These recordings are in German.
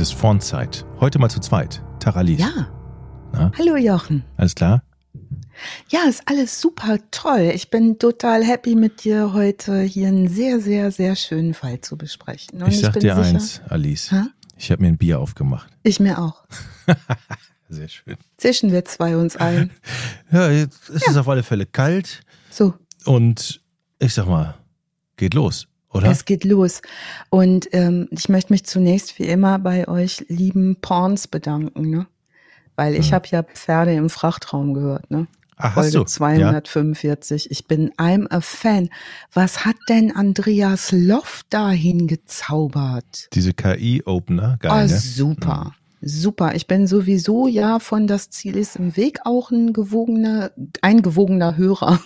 Es ist Frontzeit. Heute mal zu zweit. Taralis. Ja. Na? Hallo Jochen. Alles klar? Ja, ist alles super toll. Ich bin total happy mit dir heute hier einen sehr, sehr, sehr schönen Fall zu besprechen. Und ich sag bin dir sicher, eins, Alice. Hä? Ich habe mir ein Bier aufgemacht. Ich mir auch. Sehr schön. Zischen wir zwei uns ein. Ja, jetzt ist es auf alle Fälle kalt So, und ich sag mal, geht los, oder? es geht los. Und ähm, ich möchte mich zunächst wie immer bei euch lieben Porns bedanken, ne? Weil ich Mhm. habe ja Pferde im Frachtraum gehört, ne? Ach, Folge du? 245. Ich bin I'm a Fan. Was hat denn Andreas Loff dahin gezaubert? Diese KI-Opener, geil, Ah, ne? super. Super. Ich bin sowieso ja von das Ziel ist im Weg auch ein gewogener, ein gewogener Hörer.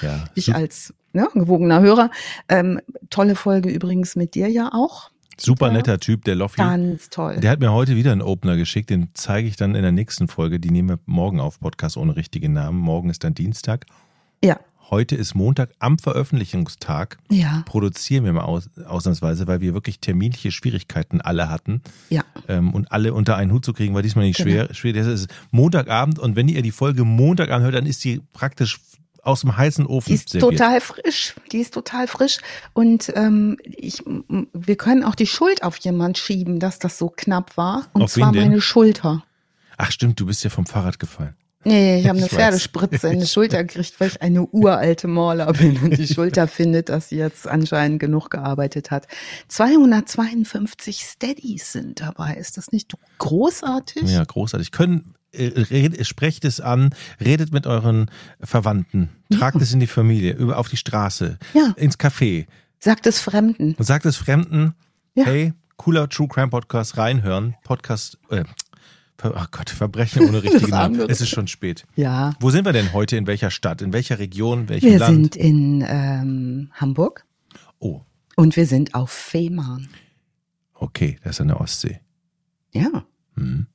Ja, ich als ne, gewogener Hörer. Ähm, tolle Folge übrigens mit dir ja auch. super netter Typ, der Loffi. Ganz toll. Der hat mir heute wieder einen Opener geschickt, den zeige ich dann in der nächsten Folge. Die nehmen wir morgen auf, Podcast ohne richtigen Namen. Morgen ist dann Dienstag. ja, Heute ist Montag am Veröffentlichungstag. ja, Produzieren wir mal aus, ausnahmsweise, weil wir wirklich terminliche Schwierigkeiten alle hatten. ja. ähm, und alle unter einen Hut zu kriegen, war diesmal nicht Genau. schwer. schwer. Das ist Montagabend und wenn ihr die Folge Montag anhört, dann ist die praktisch aus dem heißen Ofen Die ist serviert. total frisch. Die ist total frisch. Und ähm, ich, wir können auch die Schuld auf jemand schieben, dass das so knapp war. Und Auf zwar meine Schulter. Ach stimmt, du bist ja vom Fahrrad gefallen. Nee, ich habe eine Ich. Pferdespritze in die Schulter gekriegt, weil ich eine uralte Maler bin und die Schulter findet, dass sie jetzt anscheinend genug gearbeitet hat. 252 Steadies sind dabei. Ist das nicht großartig? Ja, großartig. Können, sprecht es an, redet mit euren Verwandten, tragt es in die Familie, über, auf die Straße, Ja. ins Café Sagt es Fremden. und sagt es Fremden, Ja. hey, cooler True Crime Podcast, reinhören, Podcast, äh, ach Gott, Verbrechen ohne richtigen Namen. Es ist schon spät. Ja. Wo sind wir denn heute? In welcher Stadt? In welcher Region? Welchem Wir Land? sind in ähm, Hamburg Oh, und wir sind auf Fehmarn. okay, das ist an der Ostsee. Ja, Hm.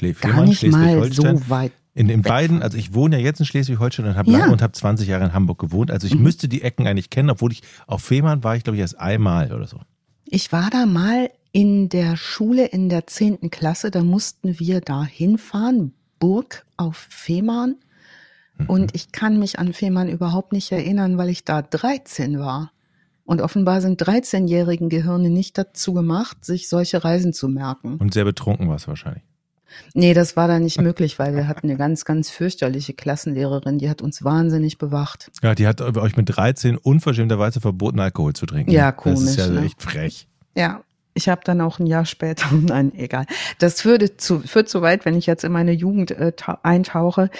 Schleswig-Holstein. so weit. In den beiden, also ich wohne ja jetzt in Schleswig-Holstein und habe Ja. lange und habe 20 Jahre in Hamburg gewohnt. Also ich Mhm. müsste die Ecken eigentlich kennen, obwohl ich auf Fehmarn war ich, glaube ich, erst einmal oder so. Ich war da mal in der Schule in der zehnten Klasse, da mussten wir da hinfahren, Burg auf Fehmarn. Mhm. Und ich kann mich an Fehmarn überhaupt nicht erinnern, weil ich da 13 war. Und offenbar sind 13-jährigen Gehirne nicht dazu gemacht, sich solche Reisen zu merken. Und sehr betrunken war es wahrscheinlich. Nee, das war da nicht möglich, weil wir hatten eine ganz, ganz fürchterliche Klassenlehrerin, die hat uns wahnsinnig bewacht. Ja, die hat euch mit 13 unverschämterweise verboten, Alkohol zu trinken. Ja, Das ist komisch, ja ne? echt frech. Ja, ich habe dann auch ein Jahr später, nein, egal. Das würde zu, führt zu weit, wenn ich jetzt in meine Jugend äh, tau- eintauche.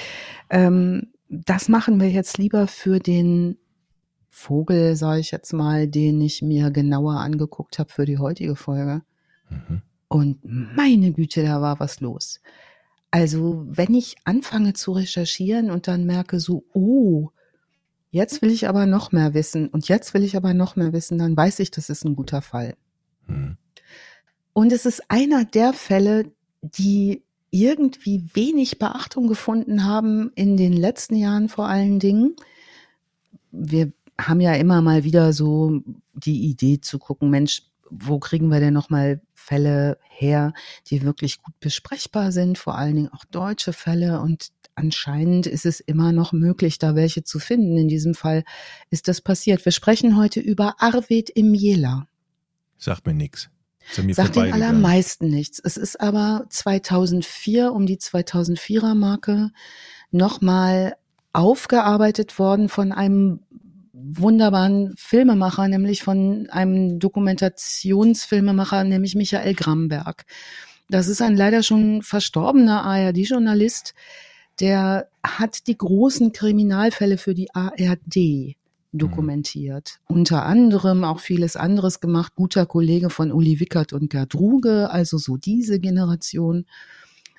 Ähm, das machen wir jetzt lieber für den Vogel, sage ich jetzt mal, den ich mir genauer angeguckt habe für die heutige Folge. Mhm. Und meine Güte, da war was los. Also, wenn ich anfange zu recherchieren und dann merke so, oh, jetzt will ich aber noch mehr wissen und jetzt will ich aber noch mehr wissen, dann weiß ich, das ist ein guter Fall. Mhm. Und es ist einer der Fälle, die irgendwie wenig Beachtung gefunden haben in den letzten Jahren vor allen Dingen. Wir haben ja immer mal wieder so die Idee zu gucken, Mensch, wo kriegen wir denn noch mal Fälle her, die wirklich gut besprechbar sind, vor allen Dingen auch deutsche Fälle und anscheinend ist es immer noch möglich, da welche zu finden. In diesem Fall ist das passiert. Wir sprechen heute über Arvid im Jela. Sagt mir nichts. Sagt den allermeisten nichts. Es ist aber 2004 um die 2004er Marke nochmal aufgearbeitet worden von einem wunderbaren Filmemacher, nämlich von einem Dokumentationsfilmemacher, nämlich Michael Gramberg. Das ist ein leider schon verstorbener ARD-Journalist, der hat die großen Kriminalfälle für die ARD dokumentiert. Unter anderem auch vieles anderes gemacht. Guter Kollege von Uli Wickert und Gerd Ruge, also so diese Generation.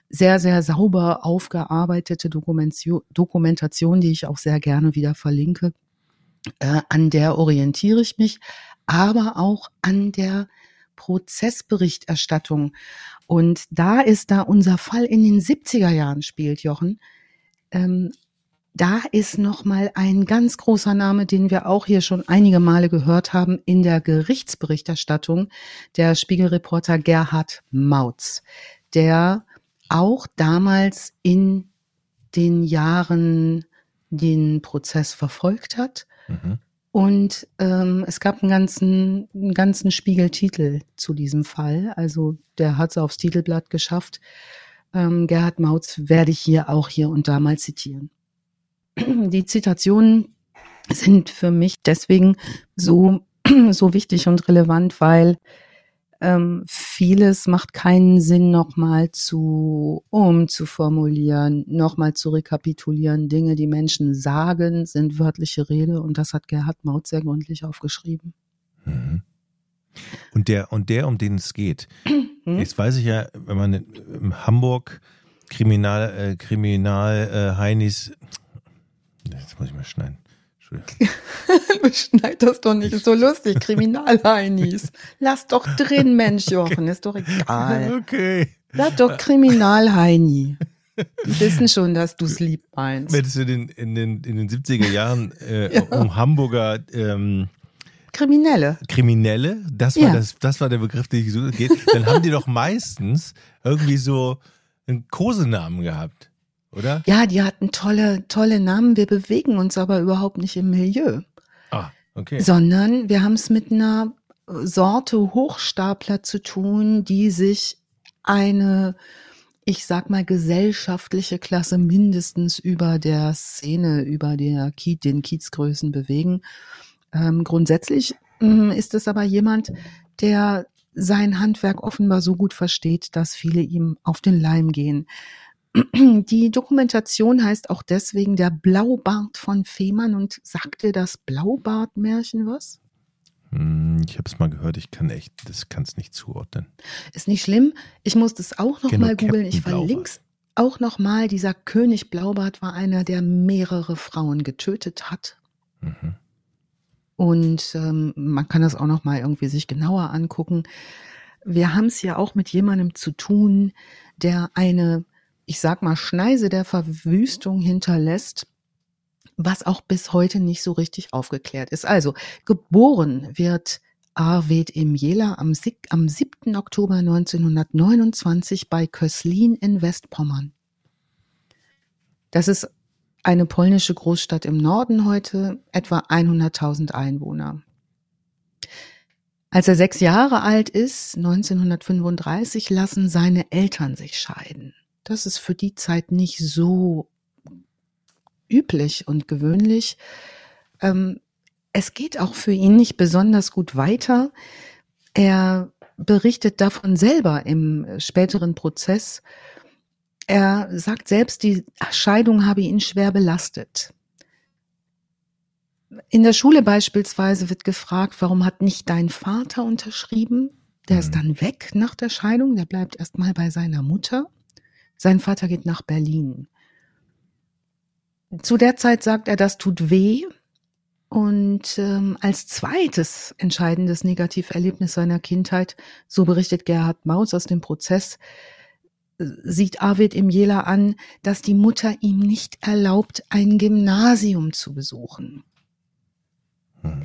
Sehr, sehr sauber aufgearbeitete Dokumentation, Dokumentation die ich auch sehr gerne wieder verlinke. Äh, an der orientiere ich mich, aber auch an der Prozessberichterstattung. Und da ist da unser Fall in den 70er Jahren spielt, Jochen, ähm, da ist noch mal ein ganz großer Name, den wir auch hier schon einige Male gehört haben in der Gerichtsberichterstattung, der Spiegelreporter Gerhard Mautz, der auch damals in den Jahren den Prozess verfolgt hat. Mhm. Und ähm, es gab einen ganzen, einen ganzen Spiegeltitel zu diesem Fall. Also der hat es aufs Titelblatt geschafft. Ähm, Gerhard Mautz werde ich hier auch hier und da mal zitieren. Die Zitationen sind für mich deswegen so, so wichtig und relevant, weil ähm, vieles macht keinen Sinn, nochmal zu umzuformulieren, nochmal zu rekapitulieren. Dinge, die Menschen sagen, sind wörtliche Rede und das hat Gerhard Maut sehr gründlich aufgeschrieben. Mhm. Und der, und der, um den es geht, hm? jetzt weiß ich ja, wenn man in Hamburg Kriminal, äh, Kriminal äh, Heinis, jetzt muss ich mal schneiden. Beschneid das doch nicht, ist so lustig. Kriminalheinis. Lass doch drin, Mensch, Jochen, ist doch egal. Okay. Sag doch Kriminalheini. Die wissen schon, dass du es lieb meinst. Wenn es in den, in den, in den 70er Jahren äh, ja. um Hamburger ähm, Kriminelle. Kriminelle, das war, ja. das, das war der Begriff, den ich suche, dann haben die doch meistens irgendwie so einen Kosenamen gehabt oder? Ja, die hatten tolle, tolle Namen. Wir bewegen uns aber überhaupt nicht im Milieu. Ah, okay. Sondern wir haben es mit einer Sorte Hochstapler zu tun, die sich eine, ich sag mal, gesellschaftliche Klasse mindestens über der Szene, über der Kiez, den Kiezgrößen bewegen. Ähm, grundsätzlich ähm, ist es aber jemand, der sein Handwerk offenbar so gut versteht, dass viele ihm auf den Leim gehen. Die Dokumentation heißt auch deswegen der Blaubart von Fehmarn und sagt dir das Blaubart-Märchen was? Hm, ich habe es mal gehört, ich kann echt, das kann es nicht zuordnen. Ist nicht schlimm. Ich musste es auch noch genau, mal googeln. Ich verlinke es auch noch mal. Dieser König Blaubart war einer, der mehrere Frauen getötet hat. Mhm. Und ähm, man kann das auch noch mal irgendwie sich genauer angucken. Wir haben es ja auch mit jemandem zu tun, der eine ich sag mal, Schneise der Verwüstung hinterlässt, was auch bis heute nicht so richtig aufgeklärt ist. Also, geboren wird Arvid Imjela am, am 7. Oktober 1929 bei Köslin in Westpommern. Das ist eine polnische Großstadt im Norden heute, etwa 100.000 Einwohner. Als er sechs Jahre alt ist, 1935, lassen seine Eltern sich scheiden. Das ist für die Zeit nicht so üblich und gewöhnlich. Ähm, es geht auch für ihn nicht besonders gut weiter. Er berichtet davon selber im späteren Prozess. Er sagt selbst, die Scheidung habe ihn schwer belastet. In der Schule beispielsweise wird gefragt, warum hat nicht dein Vater unterschrieben? Der ist mhm. dann weg nach der Scheidung, der bleibt erstmal bei seiner Mutter. Sein Vater geht nach Berlin. Zu der Zeit sagt er, das tut weh. Und ähm, als zweites entscheidendes Negativerlebnis seiner Kindheit, so berichtet Gerhard Maus aus dem Prozess, äh, sieht Arvid im Jela an, dass die Mutter ihm nicht erlaubt, ein Gymnasium zu besuchen. Mhm.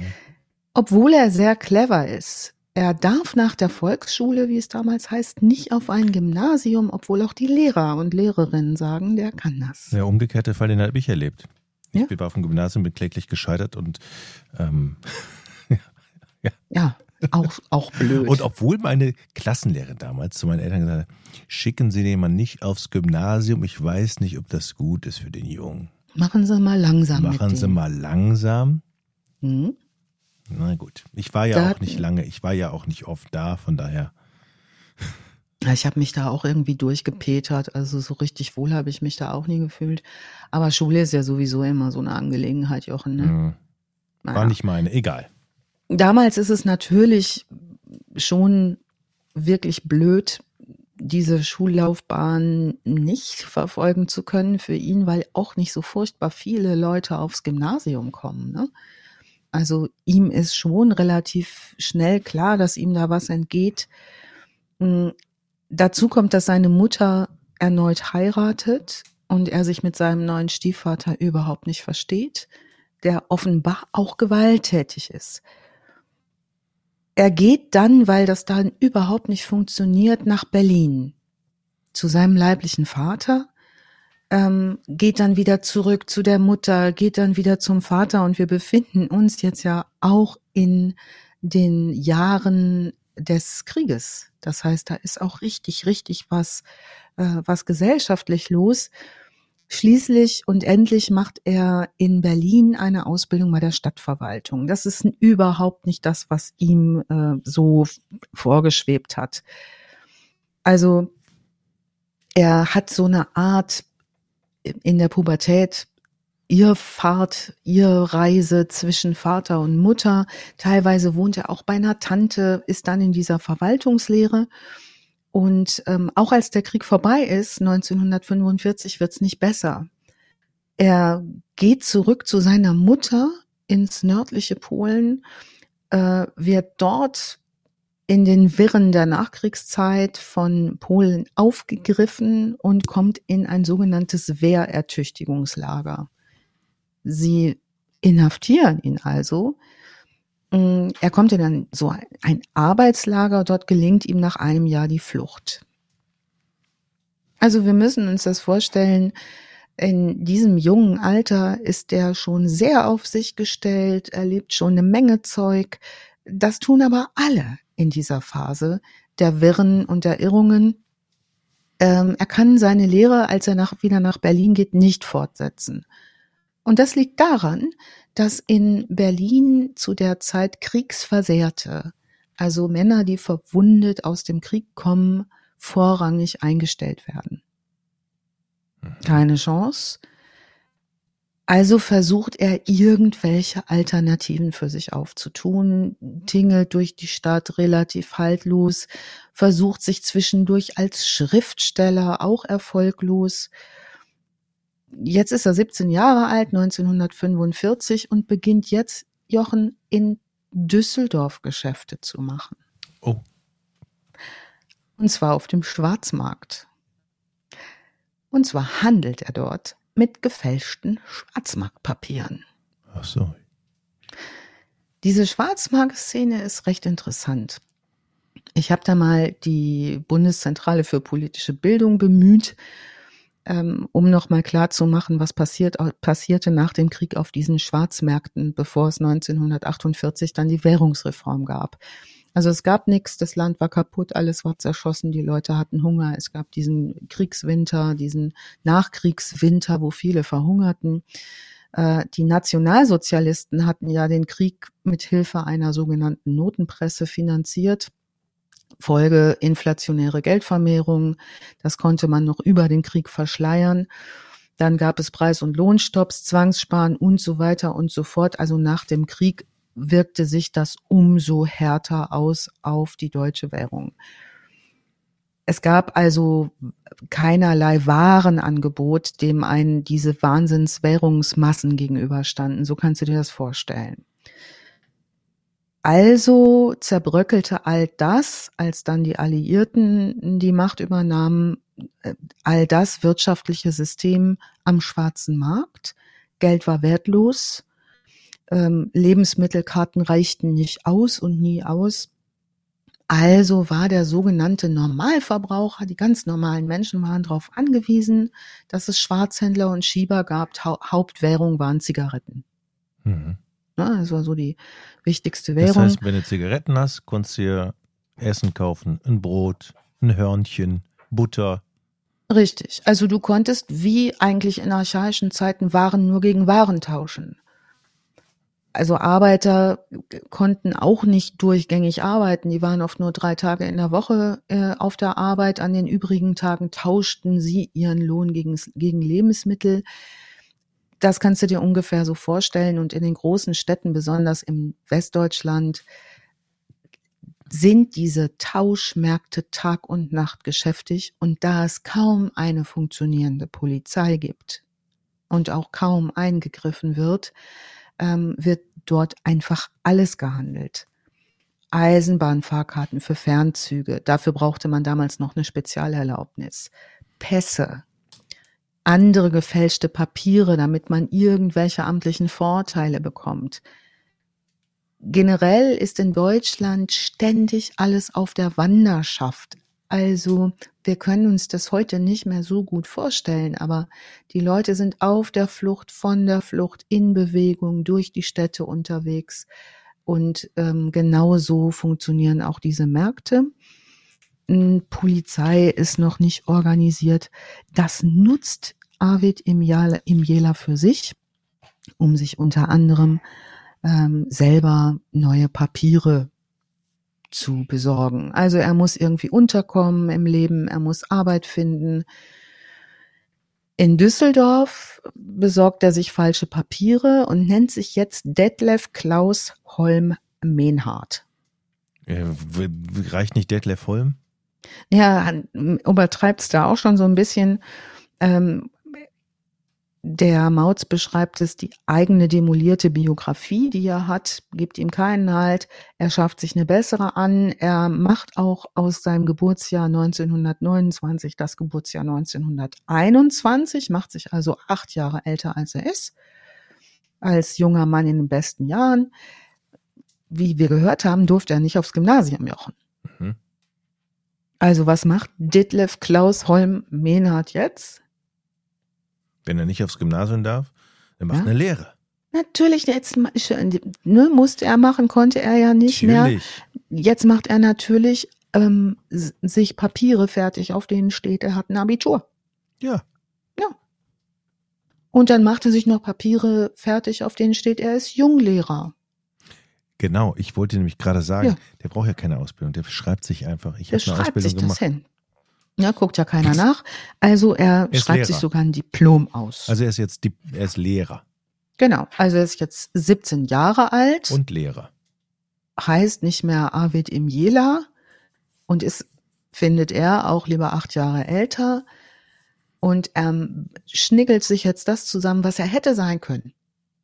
Obwohl er sehr clever ist, er darf nach der Volksschule, wie es damals heißt, nicht auf ein Gymnasium, obwohl auch die Lehrer und Lehrerinnen sagen, der kann das. Der umgekehrte Fall, den habe ich erlebt. Ich ja? war auf dem Gymnasium, bin kläglich gescheitert und ähm, ja. ja. Auch, auch blöd. Und obwohl meine Klassenlehrerin damals zu meinen Eltern gesagt hat, schicken Sie den mal nicht aufs Gymnasium, ich weiß nicht, ob das gut ist für den Jungen. Machen Sie mal langsam. Machen Sie mal langsam. Mhm. Na gut, ich war ja da auch nicht lange, ich war ja auch nicht oft da, von daher. Ja, ich habe mich da auch irgendwie durchgepetert, also so richtig wohl habe ich mich da auch nie gefühlt. Aber Schule ist ja sowieso immer so eine Angelegenheit, Jochen. Ne? Naja. War nicht meine, egal. Damals ist es natürlich schon wirklich blöd, diese Schullaufbahn nicht verfolgen zu können für ihn, weil auch nicht so furchtbar viele Leute aufs Gymnasium kommen. Ne? Also ihm ist schon relativ schnell klar, dass ihm da was entgeht. Hm, dazu kommt, dass seine Mutter erneut heiratet und er sich mit seinem neuen Stiefvater überhaupt nicht versteht, der offenbar auch gewalttätig ist. Er geht dann, weil das dann überhaupt nicht funktioniert, nach Berlin zu seinem leiblichen Vater, ähm, geht dann wieder zurück zu der Mutter, geht dann wieder zum Vater und wir befinden uns jetzt ja auch in den Jahren des Krieges. Das heißt, da ist auch richtig, richtig was, äh, was gesellschaftlich los. Schließlich und endlich macht er in Berlin eine Ausbildung bei der Stadtverwaltung. Das ist überhaupt nicht das, was ihm äh, so vorgeschwebt hat. Also er hat so eine Art in der Pubertät ihr Fahrt, ihr Reise zwischen Vater und Mutter. Teilweise wohnt er auch bei einer Tante, ist dann in dieser Verwaltungslehre und ähm, auch als der Krieg vorbei ist, 1945, wird's nicht besser. Er geht zurück zu seiner Mutter ins nördliche Polen, äh, wird dort in den Wirren der Nachkriegszeit von Polen aufgegriffen und kommt in ein sogenanntes Wehrertüchtigungslager. Sie inhaftieren ihn also, Mm, er kommt in ein, so ein Arbeitslager, dort gelingt ihm nach einem Jahr die Flucht. Also wir müssen uns das vorstellen, in diesem jungen Alter ist er schon sehr auf sich gestellt, erlebt schon eine Menge Zeug. Das tun aber alle in dieser Phase der Wirren und der Irrungen. Ähm, er kann seine Lehre, als er nach, wieder nach Berlin geht, nicht fortsetzen. Und das liegt daran, dass in Berlin zu der Zeit Kriegsversehrte, also Männer, die verwundet aus dem Krieg kommen, vorrangig eingestellt werden. Mhm. Keine Chance. Also versucht er irgendwelche Alternativen für sich aufzutun, tingelt durch die Stadt relativ haltlos, versucht sich zwischendurch als Schriftsteller auch erfolglos Jetzt ist er 17 Jahre alt, 1945 und beginnt jetzt Jochen in Düsseldorf Geschäfte zu machen. Oh. Und zwar auf dem Schwarzmarkt. Und zwar handelt er dort mit gefälschten Schwarzmarktpapieren. Ach so. Diese Schwarzmarktszene ist recht interessant. Ich habe da mal die Bundeszentrale für politische Bildung bemüht ähm, um nochmal klar zu machen, was passiert, passierte nach dem Krieg auf diesen Schwarzmärkten, bevor es 1948 dann die Währungsreform gab. Also es gab nichts, das Land war kaputt, alles war zerschossen, die Leute hatten Hunger, es gab diesen Kriegswinter, diesen Nachkriegswinter, wo viele verhungerten. Äh, die Nationalsozialisten hatten ja den Krieg mit Hilfe einer sogenannten Notenpresse finanziert. Folge inflationäre Geldvermehrung. Das konnte man noch über den Krieg verschleiern. Dann gab es Preis- und Lohnstopps, Zwangssparen und so weiter und so fort. Also nach dem Krieg wirkte sich das umso härter aus auf die deutsche Währung. Es gab also keinerlei Warenangebot, dem einen diese Wahnsinnswährungsmassen gegenüberstanden. So kannst du dir das vorstellen. Also zerbröckelte all das, als dann die Alliierten die Macht übernahmen, äh, all das wirtschaftliche System am schwarzen Markt. Geld war wertlos, ähm, Lebensmittelkarten reichten nicht aus und nie aus. Also war der sogenannte Normalverbraucher, die ganz normalen Menschen waren darauf angewiesen, dass es Schwarzhändler und Schieber gab. Hauptwährung waren Zigaretten. Mhm. Ne? Das war so die wichtigste Währung. Das heißt, wenn du Zigaretten hast, kannst du dir Essen kaufen, ein Brot, ein Hörnchen, Butter. Richtig. Also du konntest wie eigentlich in archaischen Zeiten Waren nur gegen Waren tauschen. Also Arbeiter konnten auch nicht durchgängig arbeiten. Die waren oft nur drei Tage in der Woche äh, auf der Arbeit. An den übrigen Tagen tauschten sie ihren Lohn gegen, gegen Lebensmittel das kannst du dir ungefähr so vorstellen. Und in den großen Städten, besonders im Westdeutschland, sind diese Tauschmärkte Tag und Nacht geschäftig. Und da es kaum eine funktionierende Polizei gibt und auch kaum eingegriffen wird, ähm, wird dort einfach alles gehandelt. Eisenbahnfahrkarten für Fernzüge, dafür brauchte man damals noch eine Spezialerlaubnis. Pässe, andere gefälschte Papiere, damit man irgendwelche amtlichen Vorteile bekommt. Generell ist in Deutschland ständig alles auf der Wanderschaft. Also wir können uns das heute nicht mehr so gut vorstellen, aber die Leute sind auf der Flucht, von der Flucht, in Bewegung, durch die Städte unterwegs. Und ähm, genau so funktionieren auch diese Märkte. Polizei ist noch nicht organisiert. Das nutzt Arvid im Jela für sich, um sich unter anderem ähm, selber neue Papiere zu besorgen. Also er muss irgendwie unterkommen im Leben, er muss Arbeit finden. In Düsseldorf besorgt er sich falsche Papiere und nennt sich jetzt Detlef Klaus Holm Menhardt. Äh, reicht nicht Detlef Holm? Ja, übertreibt es da auch schon so ein bisschen. Ähm, der Mautz beschreibt es, die eigene demolierte Biografie, die er hat, gibt ihm keinen Halt. Er schafft sich eine bessere an. Er macht auch aus seinem Geburtsjahr 1929 das Geburtsjahr 1921, macht sich also acht Jahre älter als er ist. Als junger Mann in den besten Jahren. Wie wir gehört haben, durfte er nicht aufs Gymnasium jochen. Mhm. Also was macht Ditlev Klaus Holm Menhardt jetzt? Wenn er nicht aufs Gymnasium darf, er macht ja? eine Lehre. Natürlich, jetzt ne, musste er machen, konnte er ja nicht natürlich. mehr. Jetzt macht er natürlich ähm, sich Papiere fertig, auf denen steht, er hat ein Abitur. Ja. Ja. Und dann macht er sich noch Papiere fertig, auf denen steht, er ist Junglehrer. Genau, ich wollte nämlich gerade sagen, ja. der braucht ja keine Ausbildung, der schreibt sich einfach. Ich habe eine Ausbildung sich gemacht. Das hin. Ja, guckt ja keiner nach. Also er, er schreibt Lehrer. sich sogar ein Diplom aus. Also er ist jetzt, er ist Lehrer. Genau, also er ist jetzt 17 Jahre alt. Und Lehrer. Heißt nicht mehr Arvid Imjela und ist, findet er, auch lieber acht Jahre älter. Und er schniggelt sich jetzt das zusammen, was er hätte sein können.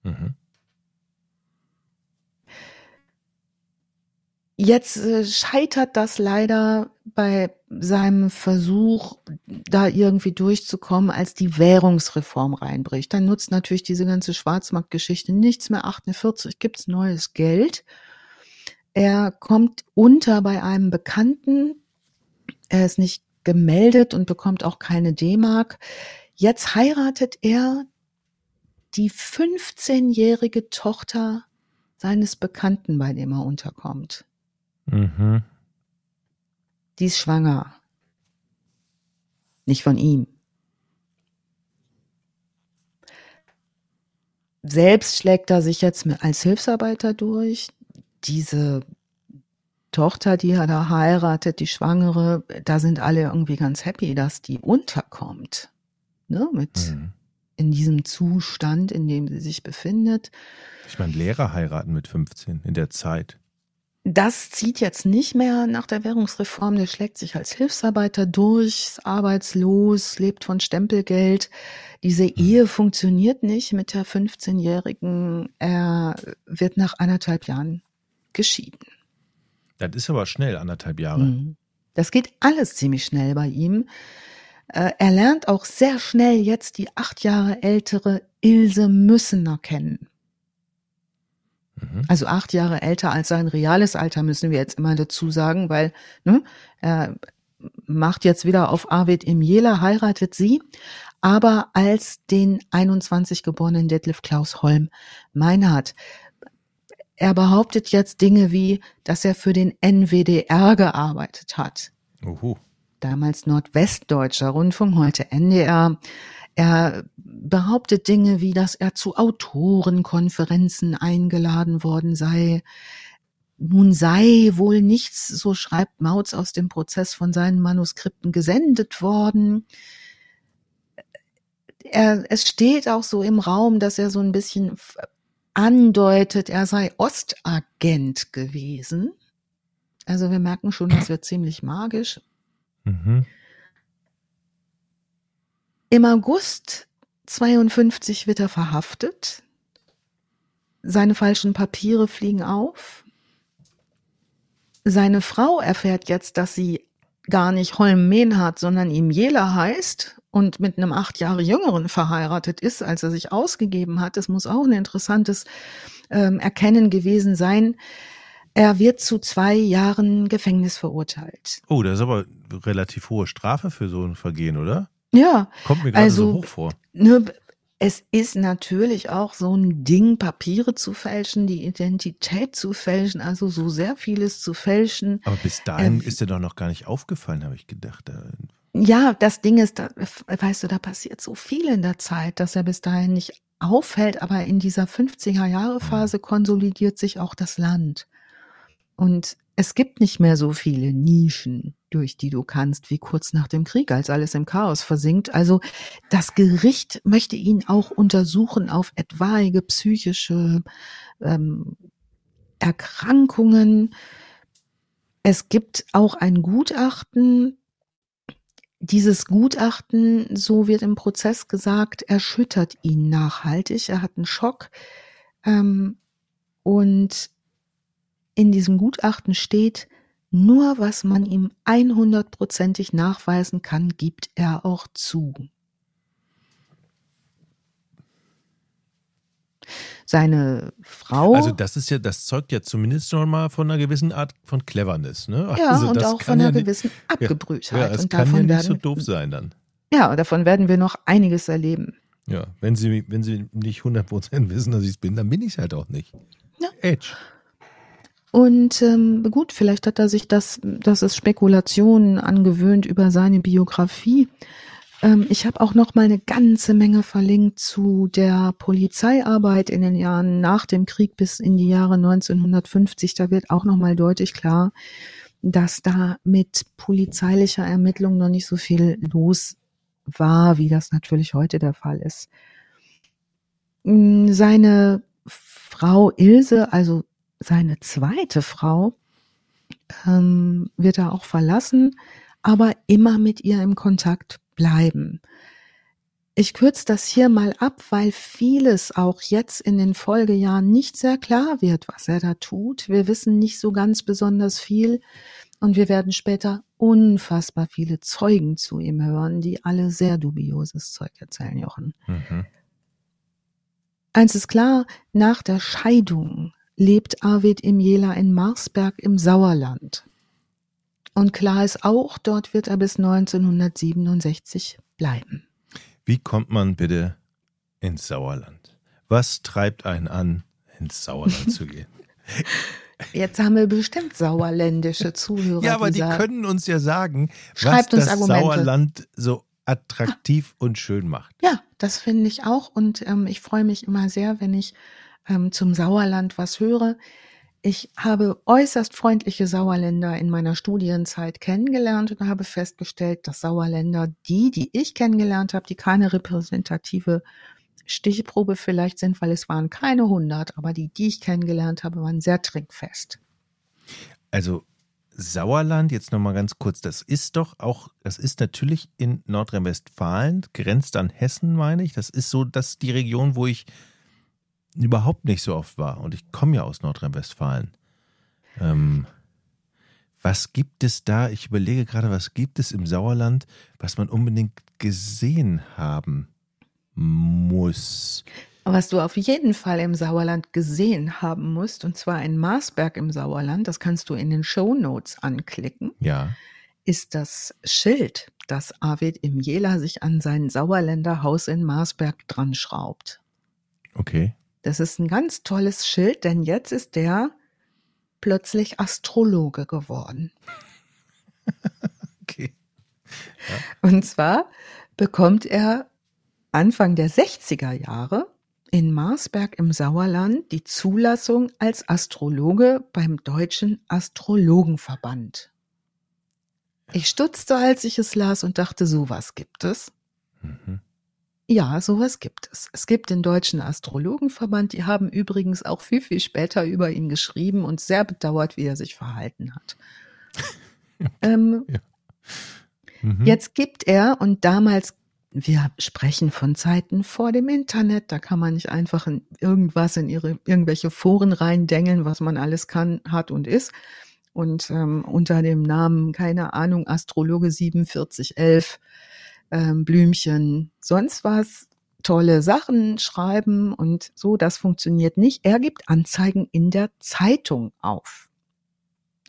Mhm. Jetzt äh, scheitert das leider bei seinem Versuch, da irgendwie durchzukommen, als die Währungsreform reinbricht. Dann nutzt natürlich diese ganze Schwarzmarktgeschichte nichts mehr. 48 gibt's neues Geld. Er kommt unter bei einem Bekannten. Er ist nicht gemeldet und bekommt auch keine D-Mark. Jetzt heiratet er die 15-jährige Tochter seines Bekannten, bei dem er unterkommt. Mhm. Die ist schwanger. Nicht von ihm. Selbst schlägt er sich jetzt als Hilfsarbeiter durch. Diese Tochter, die er da heiratet, die Schwangere, da sind alle irgendwie ganz happy, dass die unterkommt. Ne, mit mhm. in diesem Zustand, in dem sie sich befindet. Ich meine, Lehrer heiraten mit 15 in der Zeit. Das zieht jetzt nicht mehr nach der Währungsreform. Der schlägt sich als Hilfsarbeiter durch, arbeitslos, lebt von Stempelgeld. Diese hm. Ehe funktioniert nicht mit der 15-Jährigen. Er wird nach anderthalb Jahren geschieden. Das ist aber schnell, anderthalb Jahre. Hm. Das geht alles ziemlich schnell bei ihm. Äh, er lernt auch sehr schnell jetzt die acht Jahre ältere Ilse Müssener kennen. Mhm. Also acht Jahre älter als sein reales Alter, müssen wir jetzt immer dazu sagen, weil ne, er macht jetzt wieder auf Arvid Imjela, heiratet sie, aber als den 21 geborenen Detlef Klaus Holm Meinhardt. Er behauptet jetzt Dinge wie, dass er für den NWDR gearbeitet hat. Uhu. Damals Nordwestdeutscher Rundfunk, heute NDR. Er behauptet Dinge wie, dass er zu Autorenkonferenzen eingeladen worden sei. Nun sei wohl nichts, so schreibt Mautz aus dem Prozess von seinen Manuskripten gesendet worden. Er, es steht auch so im Raum, dass er so ein bisschen andeutet, er sei Ostagent gewesen. Also wir merken schon, das wird ziemlich magisch. Mhm. Im August 52 wird er verhaftet. Seine falschen Papiere fliegen auf. Seine Frau erfährt jetzt, dass sie gar nicht Holm Menhardt, sondern ihm Jela heißt und mit einem acht Jahre jüngeren verheiratet ist, als er sich ausgegeben hat. Das muss auch ein interessantes ähm, Erkennen gewesen sein. Er wird zu zwei Jahren Gefängnis verurteilt. Oh, das ist aber relativ hohe Strafe für so ein Vergehen, oder? Ja. Kommt mir gerade Also, so hoch vor. Ne, es ist natürlich auch so ein Ding, Papiere zu fälschen, die Identität zu fälschen, also so sehr vieles zu fälschen. Aber bis dahin Ähm, ist dir doch noch gar nicht aufgefallen, habe ich gedacht. Da- Ja, das Ding ist, da, weißt du, da passiert so viel in der Zeit, dass er bis dahin nicht auffällt, aber in dieser 50er Jahre Phase konsolidiert sich auch das Land. Und es gibt nicht mehr so viele Nischen, durch die du kannst, wie kurz nach dem Krieg, als alles im Chaos versinkt. Also das Gericht möchte ihn auch untersuchen auf etwaige psychische ähm, Erkrankungen. Es gibt auch ein Gutachten, dieses Gutachten, so wird im Prozess gesagt, erschüttert ihn nachhaltig. Er hat einen Schock. Ähm, und in diesem Gutachten steht, nur was man ihm 100%ig nachweisen kann, gibt er auch zu. Seine Frau. Also das ist ja, das zeugt ja zumindest schon mal von einer gewissen Art von Cleverness, ne? ja, also und auch von einer ja nicht- gewissen Abgebrühtheit. Ja, es und kann ja davon nicht werden, so doof sein dann. Ja, davon werden wir noch einiges erleben. Ja, wenn Sie, wenn Sie nicht 100% wissen, dass ich es bin, dann bin ich es halt auch nicht. Ja. Edge. Und ähm, gut, vielleicht hat er sich das, das ist Spekulationen angewöhnt über seine Biografie. Ähm, ich habe auch noch mal eine ganze Menge verlinkt zu der Polizeiarbeit in den Jahren nach dem Krieg bis in die Jahre 1950. Da wird auch noch mal deutlich klar, dass da mit polizeilicher Ermittlung noch nicht so viel los war, wie das natürlich heute der Fall ist. Mm, Seine Frau Ilse, also seine zweite Frau, ähm, wird er auch verlassen, aber immer mit ihr im Kontakt bleiben. Ich kürze das hier mal ab, weil vieles auch jetzt in den Folgejahren nicht sehr klar wird, was er da tut. Wir wissen nicht so ganz besonders viel und wir werden später unfassbar viele Zeugen zu ihm hören, die alle sehr dubioses Zeug erzählen, Jochen. Mhm. Eins ist klar, nach der Scheidung lebt Arvid Imjela in Marsberg im Sauerland. Und klar ist auch, dort wird er bis 1967 bleiben. Wie kommt man bitte ins Sauerland? Was treibt einen an, ins Sauerland zu gehen? Jetzt haben wir bestimmt sauerländische Zuhörer. Ja, aber die sagen, können uns ja sagen, was das Argumente. Sauerland so attraktiv und schön macht. Ja, das finde ich auch. Und ähm, ich freue mich immer sehr, wenn ich ähm, zum Sauerland was höre. Ich habe äußerst freundliche Sauerländer in meiner Studienzeit kennengelernt und habe festgestellt, dass Sauerländer, die, die ich kennengelernt habe, die keine repräsentative Stichprobe vielleicht sind, weil es waren keine 100, aber die, die ich kennengelernt habe, waren sehr trinkfest. Also Sauerland, jetzt nochmal ganz kurz, das ist doch auch, das ist natürlich in Nordrhein-Westfalen, grenzt an Hessen, meine ich. Das ist so, das ist die Region, wo ich überhaupt nicht so oft war. Und ich komme ja aus Nordrhein-Westfalen. Ähm, was gibt es da? Ich überlege gerade, was gibt es im Sauerland, was man unbedingt gesehen haben muss? Was du auf jeden Fall im Sauerland gesehen haben musst, und zwar in Marsberg im Sauerland, das kannst du in den Show Notes anklicken, Ja. ist das Schild, das Arvid im Jela sich an sein Sauerländer Haus in Marsberg dran schraubt. Okay. Das ist ein ganz tolles Schild, denn jetzt ist der plötzlich Astrologe geworden. Okay. Und zwar bekommt er Anfang der 60er Jahre in Marsberg im Sauerland die Zulassung als Astrologe beim Deutschen Astrologenverband. Ich stutzte, als ich es las und dachte, sowas gibt es. Mhm. Ja, sowas gibt es. Es gibt den Deutschen Astrologenverband, die haben übrigens auch viel, viel später über ihn geschrieben und sehr bedauert, wie er sich verhalten hat. ähm, Mhm. Jetzt gibt er, und damals, wir sprechen von Zeiten vor dem Internet, da kann man nicht einfach in irgendwas in ihre, irgendwelche Foren reindengeln, was man alles kann, hat und ist. Und ähm, unter dem Namen, keine Ahnung, Astrologe 4711 ähm, Blümchen, sonst was, tolle Sachen schreiben und so, das funktioniert nicht. Er gibt Anzeigen in der Zeitung auf.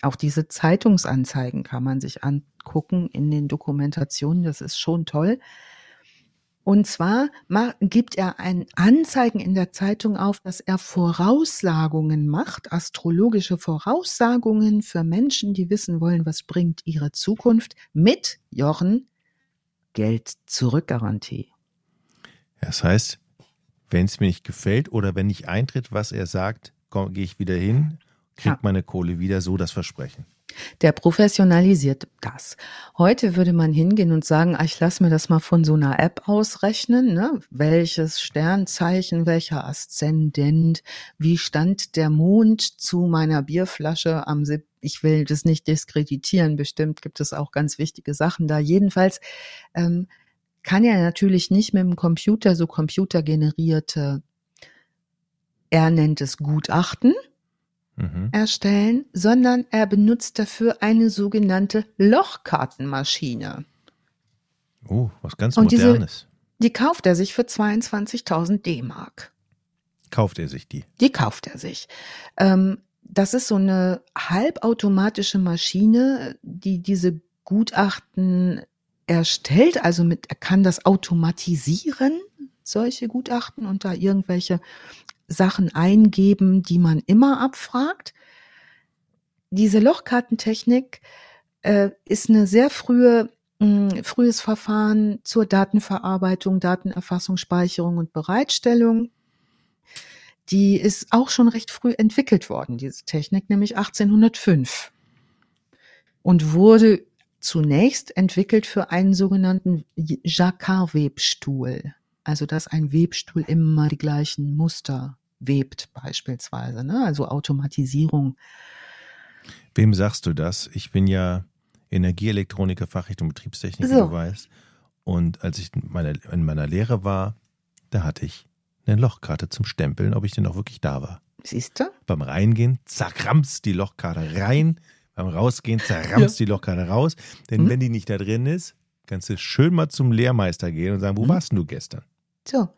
Auch diese Zeitungsanzeigen kann man sich angucken in den Dokumentationen, das ist schon toll. Und zwar gibt er ein Anzeigen in der Zeitung auf, dass er Voraussagungen macht, astrologische Voraussagungen für Menschen, die wissen wollen, was bringt ihre Zukunft mit Jochen Geld zurück Garantie. Das heißt, wenn es mir nicht gefällt oder wenn nicht eintritt, was er sagt, gehe ich wieder hin, kriege ja. meine Kohle wieder, so das Versprechen. Der professionalisiert das. Heute würde man hingehen und sagen, ah, ich lasse mir das mal von so einer App ausrechnen, ne? welches Sternzeichen, welcher Aszendent, wie stand der Mond zu meiner Bierflasche am 7. Ich will das nicht diskreditieren, bestimmt gibt es auch ganz wichtige Sachen da. Jedenfalls ähm, kann er natürlich nicht mit dem Computer so computergenerierte, er nennt es Gutachten, mhm. erstellen, sondern er benutzt dafür eine sogenannte Lochkartenmaschine. Oh, was ganz Und Modernes. Diese, die kauft er sich für 22.000 D-Mark. Kauft er sich die? Die kauft er sich. Ähm, das ist so eine halbautomatische Maschine, die diese Gutachten erstellt. Also mit, er kann das automatisieren, solche Gutachten und da irgendwelche Sachen eingeben, die man immer abfragt. Diese Lochkartentechnik äh, ist eine sehr frühe mh, frühes Verfahren zur Datenverarbeitung, Datenerfassung, Speicherung und Bereitstellung. Die ist auch schon recht früh entwickelt worden, diese Technik, nämlich 1805 und wurde zunächst entwickelt für einen sogenannten Jacquard-Webstuhl. Also, dass ein Webstuhl immer die gleichen Muster webt beispielsweise, ne? also Automatisierung. Wem sagst du das? Ich bin ja Energieelektroniker, Fachrichtung Betriebstechnik, so. wie du weißt. Und als ich meine, in meiner Lehre war, da hatte ich eine Lochkarte zum Stempeln, ob ich denn auch wirklich da war. Siehst du? Beim Reingehen, zack, ramst die Lochkarte rein. Beim Rausgehen, zerramst ja. die Lochkarte raus. Denn mhm. wenn die nicht da drin ist, kannst du schön mal zum Lehrmeister gehen und sagen, wo mhm. warst du gestern? So,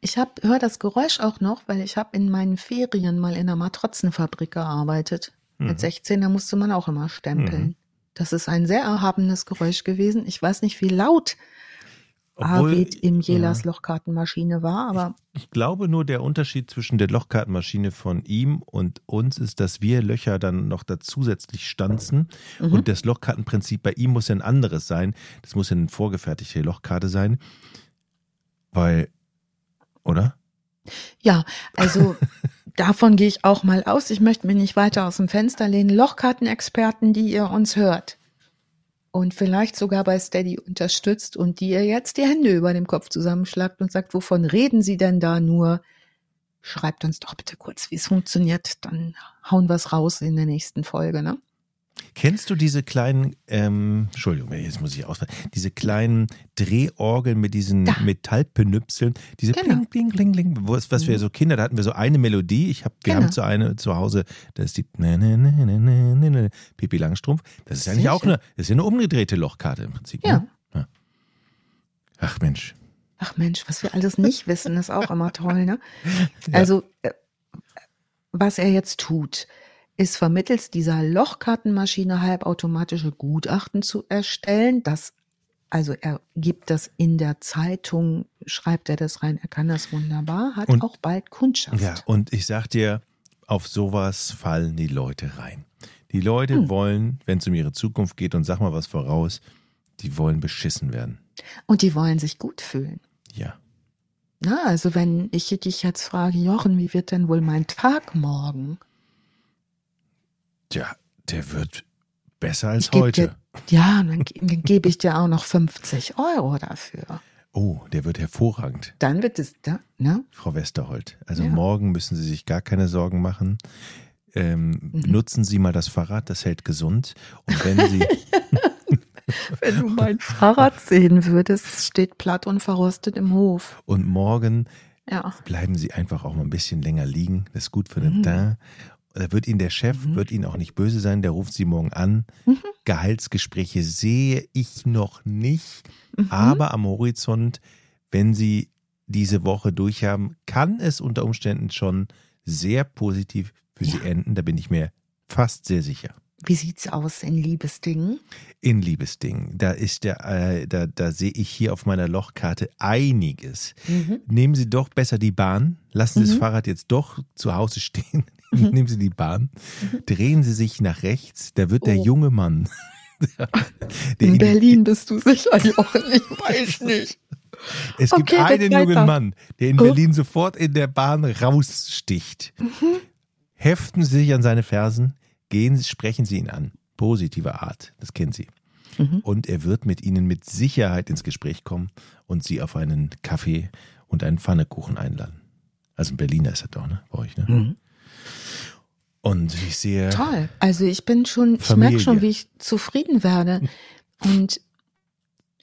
ich höre das Geräusch auch noch, weil ich habe in meinen Ferien mal in einer Matratzenfabrik gearbeitet. Mhm. Mit 16, da musste man auch immer stempeln. Mhm. Das ist ein sehr erhabenes Geräusch gewesen. Ich weiß nicht, wie laut Arvid im Jelas ja. Lochkartenmaschine war, aber. Ich, ich, glaube nur, der Unterschied zwischen der Lochkartenmaschine von ihm und uns ist, dass wir Löcher dann noch da zusätzlich stanzen. Mhm. Und das Lochkartenprinzip bei ihm muss ja ein anderes sein. Das muss ja eine vorgefertigte Lochkarte sein. Weil, oder? Ja, also davon gehe ich auch mal aus. Ich möchte mich nicht weiter aus dem Fenster lehnen. Lochkartenexperten, die ihr uns hört und vielleicht sogar bei Steady unterstützt und die ihr jetzt die Hände über dem Kopf zusammenschlagt und sagt, wovon reden sie denn da nur? Schreibt uns doch bitte kurz, wie es funktioniert. Dann hauen wir es raus in der nächsten Folge, ne? Kennst du diese kleinen, ähm, Entschuldigung, jetzt muss ich ausfallen, diese kleinen Drehorgeln mit diesen ja. Metallpenüpseln, diese genau. Pling, Pling, Pling, Pling, was, was wir mhm. so Kinder, da hatten wir so eine Melodie, ich hab, wir genau. haben so eine zu Hause, das ist die ne, ne, ne, ne, ne, ne, Pipi Langstrumpf, das ist eigentlich Sicher. auch eine, das ist ja eine umgedrehte Lochkarte im Prinzip. Ja. Ne? ja. Ach Mensch. Ach Mensch, was wir alles nicht wissen, ist auch immer toll, ne? Also, ja. Äh, was er jetzt tut, ist vermittels dieser Lochkartenmaschine halbautomatische Gutachten zu erstellen. Das, also er gibt das in der Zeitung, schreibt er das rein, er kann das wunderbar, hat und, auch bald Kundschaft. Ja, und ich sag dir, auf sowas fallen die Leute rein. Die Leute hm. wollen, wenn es um ihre Zukunft geht, und sag mal was voraus, die wollen beschissen werden. Und die wollen sich gut fühlen. Ja. Na, also wenn ich dich jetzt frage, Jochen, wie wird denn wohl mein Tag morgen? Tja, der wird besser als heute. Dir, ja, dann, dann gebe ich dir auch noch 50 Euro dafür. Oh, der wird hervorragend. Dann wird es, da, ne? Frau Westerholt, also ja. morgen müssen Sie sich gar keine Sorgen machen. Ähm, mhm. Nutzen Sie mal das Fahrrad, das hält gesund. Und wenn Sie. wenn du mein Fahrrad sehen würdest, es steht platt und verrostet im Hof. Und morgen ja. bleiben Sie einfach auch mal ein bisschen länger liegen. Das ist gut für den mhm. Teint. Da wird Ihnen der Chef, mhm. wird Ihnen auch nicht böse sein, der ruft Sie morgen an. Mhm. Gehaltsgespräche sehe ich noch nicht. Mhm. Aber am Horizont, wenn Sie diese Woche durchhaben, kann es unter Umständen schon sehr positiv für Sie Ja. enden. Da bin ich mir fast sehr sicher. Wie sieht's aus in Liebesdingen? In Liebesdingen, da ist der, äh, da, da sehe ich hier auf meiner Lochkarte einiges. Mhm. Nehmen Sie doch besser die Bahn. Lassen Sie das Mhm. Fahrrad jetzt doch zu Hause stehen. Nehmen Sie die Bahn. Drehen Sie sich nach rechts. Da wird der Oh. junge Mann. der In Ihnen- Berlin bist du sicher, Jochen. Ich weiß nicht. Es gibt Okay, einen jungen weiter. Mann, der in Oh. Berlin sofort in der Bahn raussticht. Mhm. Heften Sie sich an seine Fersen, gehen Sie, sprechen Sie ihn an. Positive Art, das kennen Sie. Mhm. Und er wird mit Ihnen mit Sicherheit ins Gespräch kommen und Sie auf einen Kaffee und einen Pfannekuchen einladen. Also ein Berliner ist er doch, ne? Bei euch, ne? Mhm. Und ich sehe. Toll. Also ich bin schon, ich Familie. merke schon, wie ich zufrieden werde. Und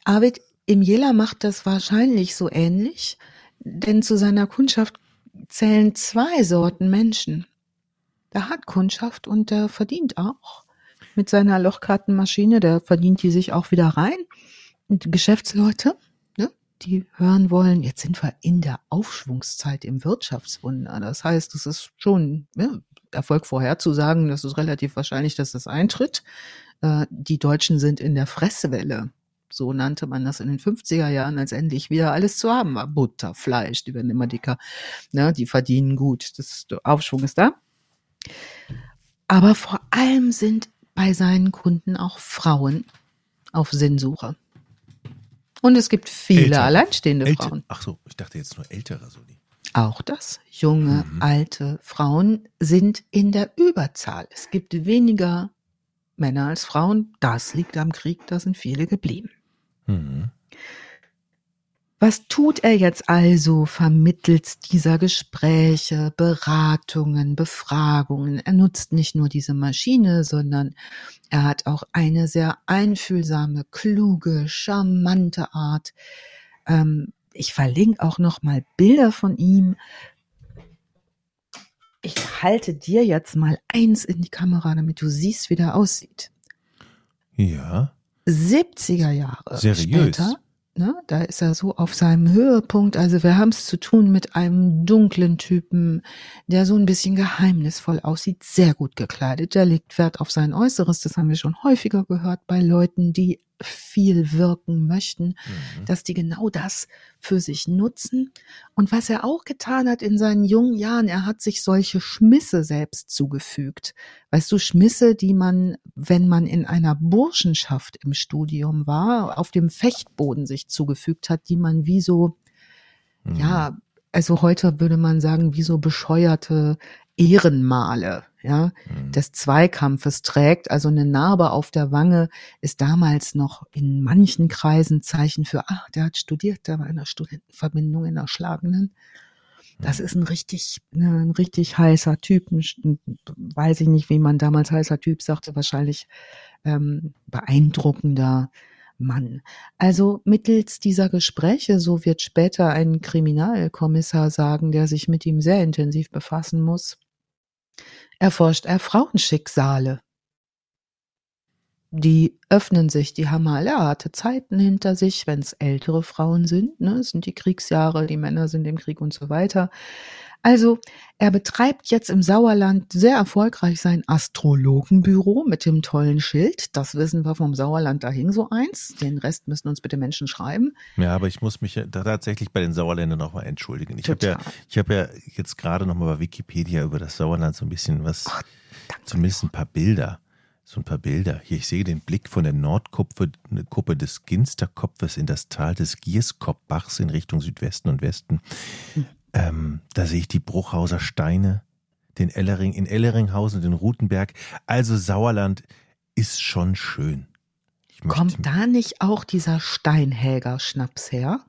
Arvid Imjela macht das wahrscheinlich so ähnlich, denn zu seiner Kundschaft zählen zwei Sorten Menschen. Der hat Kundschaft und der verdient auch. Mit seiner Lochkartenmaschine, der verdient die sich auch wieder rein. Und Geschäftsleute, die hören wollen, jetzt sind wir in der Aufschwungszeit im Wirtschaftswunder. Das heißt, es ist schon ne, Erfolg vorherzusagen, das ist relativ wahrscheinlich, dass das eintritt. Äh, die Deutschen sind in der Fresswelle. So nannte man das in den 50er Jahren, als endlich wieder alles zu haben war. Butter, Fleisch, die werden immer dicker. Ne, die verdienen gut. Das der Aufschwung ist da. Aber vor allem sind bei seinen Kunden auch Frauen auf Sinnsuche. Und es gibt viele Ältere. alleinstehende Älte- Frauen. Ach so, ich dachte jetzt nur ältere Soli. Auch das. Junge, Mhm. alte Frauen sind in der Überzahl. Es gibt weniger Männer als Frauen. Das liegt am Krieg, da sind viele geblieben. Mhm. Was tut er jetzt also vermittels dieser Gespräche, Beratungen, Befragungen? Er nutzt nicht nur diese Maschine, sondern er hat auch eine sehr einfühlsame, kluge, charmante Art. Ähm, ich verlinke auch noch mal Bilder von ihm. Ich halte dir jetzt mal eins in die Kamera, damit du siehst, wie der aussieht. Ja. 70er Jahre Seriös. später, ne, da ist er so auf seinem Höhepunkt. Also wir haben es zu tun mit einem dunklen Typen, der so ein bisschen geheimnisvoll aussieht, sehr gut gekleidet. Der legt Wert auf sein Äußeres. Das haben wir schon häufiger gehört bei Leuten, die viel wirken möchten Mhm. dass die genau das für sich nutzen. Und was er auch getan hat in seinen jungen Jahren, er hat sich solche Schmisse selbst zugefügt. Weißt du, Schmisse, die man, wenn man in einer Burschenschaft im Studium war, auf dem Fechtboden sich zugefügt hat, die man wie so, Mhm. ja, also heute würde man sagen, wie so bescheuerte Ehrenmale, ja Mhm. des Zweikampfes trägt. Also eine Narbe auf der Wange ist damals noch in manchen Kreisen Zeichen für, ach, der hat studiert, der war in der Studentenverbindung in der Schlagenden. Das ist ein richtig, ne, ein richtig heißer Typ. Ein, weiß ich nicht, wie man damals heißer Typ sagte, wahrscheinlich ähm, beeindruckender Mann. Also mittels dieser Gespräche, so wird später ein Kriminalkommissar sagen, der sich mit ihm sehr intensiv befassen muss, erforscht er Frauenschicksale. Die öffnen sich, die haben alle harte Zeiten hinter sich, wenn es ältere Frauen sind, ne, es sind die Kriegsjahre, die Männer sind im Krieg und so weiter. Also er betreibt jetzt im Sauerland sehr erfolgreich sein Astrologenbüro mit dem tollen Schild. Das wissen wir vom Sauerland, da hing so eins. Den Rest müssen uns bitte Menschen schreiben. Ja, aber ich muss mich tatsächlich bei den Sauerländern nochmal entschuldigen. Ich habe ja, ich habe ja jetzt gerade nochmal bei Wikipedia über das Sauerland so ein bisschen was, Ach, danke. zumindest ein paar Bilder. So ein paar Bilder. Hier, ich sehe den Blick von der Nordkuppe Kuppe des Ginsterkopfes in das Tal des Gierskopfbachs in Richtung Südwesten und Westen. Hm. Ähm, da sehe ich die Bruchhauser Steine, den Ellering, in Elleringhausen, den Rutenberg. Also Sauerland ist schon schön. Kommt da nicht auch dieser Steinhäger-Schnaps her?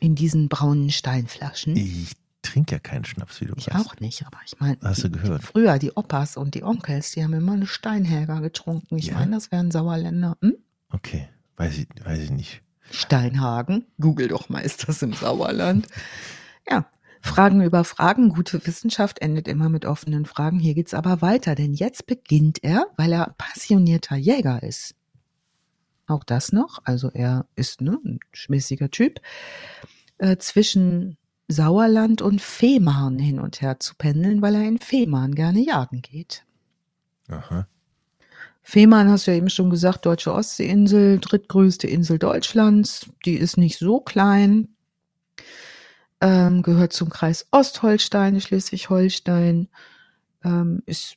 In diesen braunen Steinflaschen? Ich trinke ja keinen Schnaps, wie du Ich weißt. auch nicht, aber ich meine, Hast du gehört? früher die Opas und die Onkels, die haben immer eine Steinhäger getrunken. Ich Ja? meine, das wären Sauerländer. Hm? Okay, weiß ich, weiß ich nicht. Steinhagen. Google doch mal, ist das im Sauerland? Ja. Fragen über Fragen. Gute Wissenschaft endet immer mit offenen Fragen. Hier geht's aber weiter, denn jetzt beginnt er, weil er passionierter Jäger ist. auch das noch, also er ist ne, ein schmissiger Typ, äh, zwischen Sauerland und Fehmarn hin und her zu pendeln, weil er in Fehmarn gerne jagen geht. Aha. Fehmarn hast du ja eben schon gesagt, deutsche Ostseeinsel, drittgrößte Insel Deutschlands. Die ist nicht so klein. Ähm, gehört zum Kreis Ostholstein, Schleswig-Holstein. Ähm, ist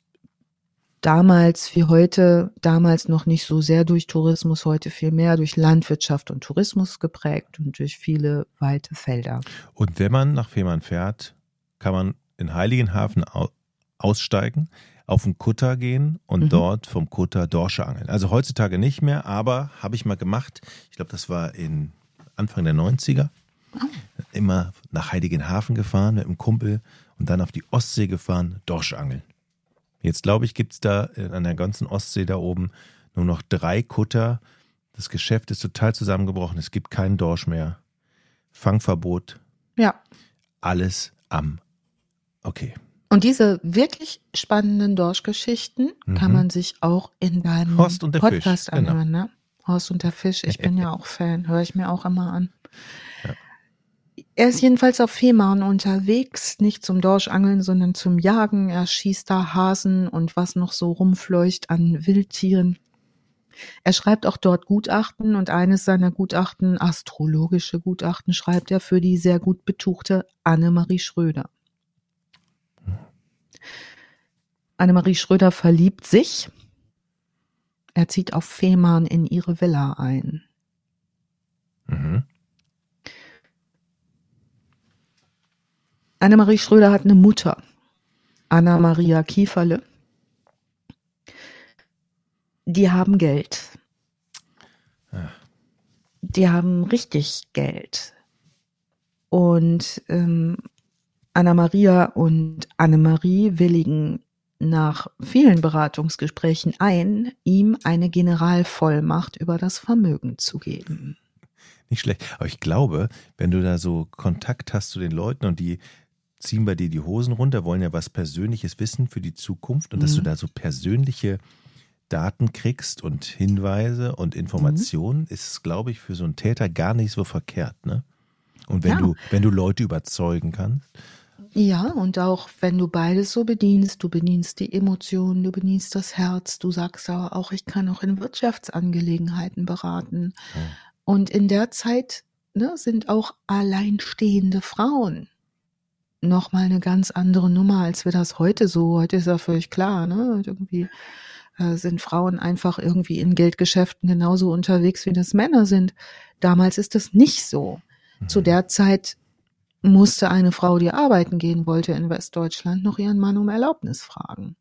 damals wie heute, damals noch nicht so sehr durch Tourismus, heute viel mehr durch Landwirtschaft und Tourismus geprägt und durch viele weite Felder. Und wenn man nach Fehmarn fährt, kann man in Heiligenhafen aussteigen, auf den Kutter gehen und mhm. dort vom Kutter Dorsche angeln. Also heutzutage nicht mehr, aber habe ich mal gemacht. Ich glaube, das war in Anfang der 90er. Oh. Immer nach Heiligenhafen gefahren mit einem Kumpel und dann auf die Ostsee gefahren, Dorsche angeln. Jetzt glaube ich, gibt es da an der ganzen Ostsee da oben nur noch drei Kutter. Das Geschäft ist total zusammengebrochen. Es gibt keinen Dorsch mehr. Fangverbot. Ja. Alles am. Okay. Und diese wirklich spannenden Dorschgeschichten mhm. kann man sich auch in deinem Horst und der Podcast Fisch. Genau. anhören, genau. ne? Horst und der Fisch. Ich bin ja auch Fan. Höre ich mir auch immer an. Er ist jedenfalls auf Fehmarn unterwegs, nicht zum Dorschangeln, sondern zum Jagen. Er schießt da Hasen und was noch so rumfleucht an Wildtieren. Er schreibt auch dort Gutachten und eines seiner Gutachten, astrologische Gutachten, schreibt er für die sehr gut betuchte Annemarie Schröder. Annemarie Schröder verliebt sich. Er zieht auf Fehmarn in ihre Villa ein. Mhm. Annemarie Schröder hat eine Mutter, Anna-Maria Kieferle. Die haben Geld. Die haben richtig Geld. Und ähm, Anna-Maria und Annemarie willigen nach vielen Beratungsgesprächen ein, ihm eine Generalvollmacht über das Vermögen zu geben. Nicht schlecht. Aber ich glaube, wenn du da so Kontakt hast zu den Leuten und die ziehen bei dir die Hosen runter, wollen ja was Persönliches wissen für die Zukunft und mhm. dass du mhm. da so persönliche Daten kriegst und Hinweise und Informationen, mhm. ist, glaube ich, für so einen Täter gar nicht so verkehrt, ne? Und wenn ja. du, wenn du Leute überzeugen kannst. Ja, und auch wenn du beides so bedienst, du bedienst die Emotionen, du bedienst das Herz, du sagst aber auch, ich kann auch in Wirtschaftsangelegenheiten beraten. Mhm. Und in der Zeit ne, sind auch alleinstehende Frauen nochmal eine ganz andere Nummer, als wir das heute so. Heute ist ja völlig klar, ne? Irgendwie äh, sind Frauen einfach irgendwie in Geldgeschäften genauso unterwegs, wie das Männer sind. Damals ist das nicht so. Mhm. Zu der Zeit musste eine Frau, die arbeiten gehen wollte in Westdeutschland, noch ihren Mann um Erlaubnis fragen.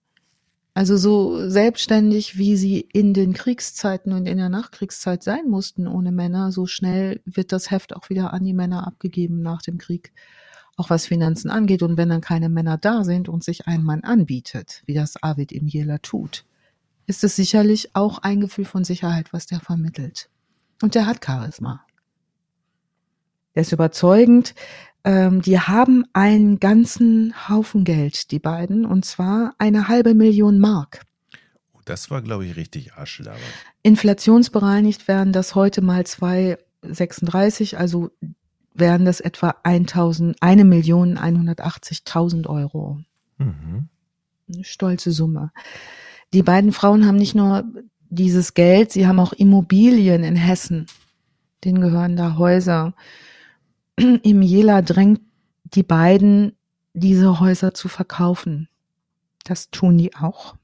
Also so selbstständig, wie sie in den Kriegszeiten und in der Nachkriegszeit sein mussten ohne Männer, so schnell wird das Heft auch wieder an die Männer abgegeben nach dem Krieg auch was Finanzen angeht. Und wenn dann keine Männer da sind und sich ein Mann anbietet, wie das Arvid im Jela tut, ist es sicherlich auch ein Gefühl von Sicherheit, was der vermittelt. Und der hat Charisma. Der ist überzeugend. Ähm, die haben einen ganzen Haufen Geld, die beiden, und zwar eine halbe Million Mark. Oh, das war, glaube ich, richtig Arschlaber. Inflationsbereinigt werden das heute mal 2,36, also wären das etwa 1000, eine Million 180.000 Euro. Mhm. Eine stolze Summe. Die beiden Frauen haben nicht nur dieses Geld, sie haben auch Immobilien in Hessen. Denen gehören da Häuser. Im Jela drängt die beiden, diese Häuser zu verkaufen. Das tun die auch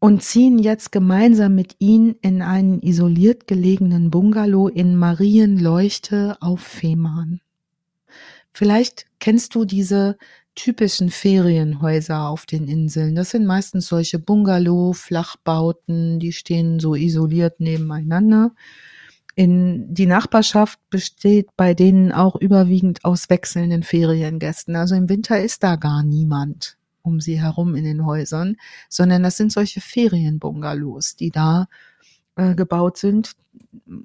und ziehen jetzt gemeinsam mit ihnen in einen isoliert gelegenen Bungalow in Marienleuchte auf Fehmarn. Vielleicht kennst du diese typischen Ferienhäuser auf den Inseln. Das sind meistens solche Bungalow, Flachbauten, die stehen so isoliert nebeneinander. In die Nachbarschaft besteht bei denen auch überwiegend aus wechselnden Feriengästen. Also im Winter ist da gar niemand um sie herum in den Häusern, sondern das sind solche Ferienbungalows, die da äh, gebaut sind.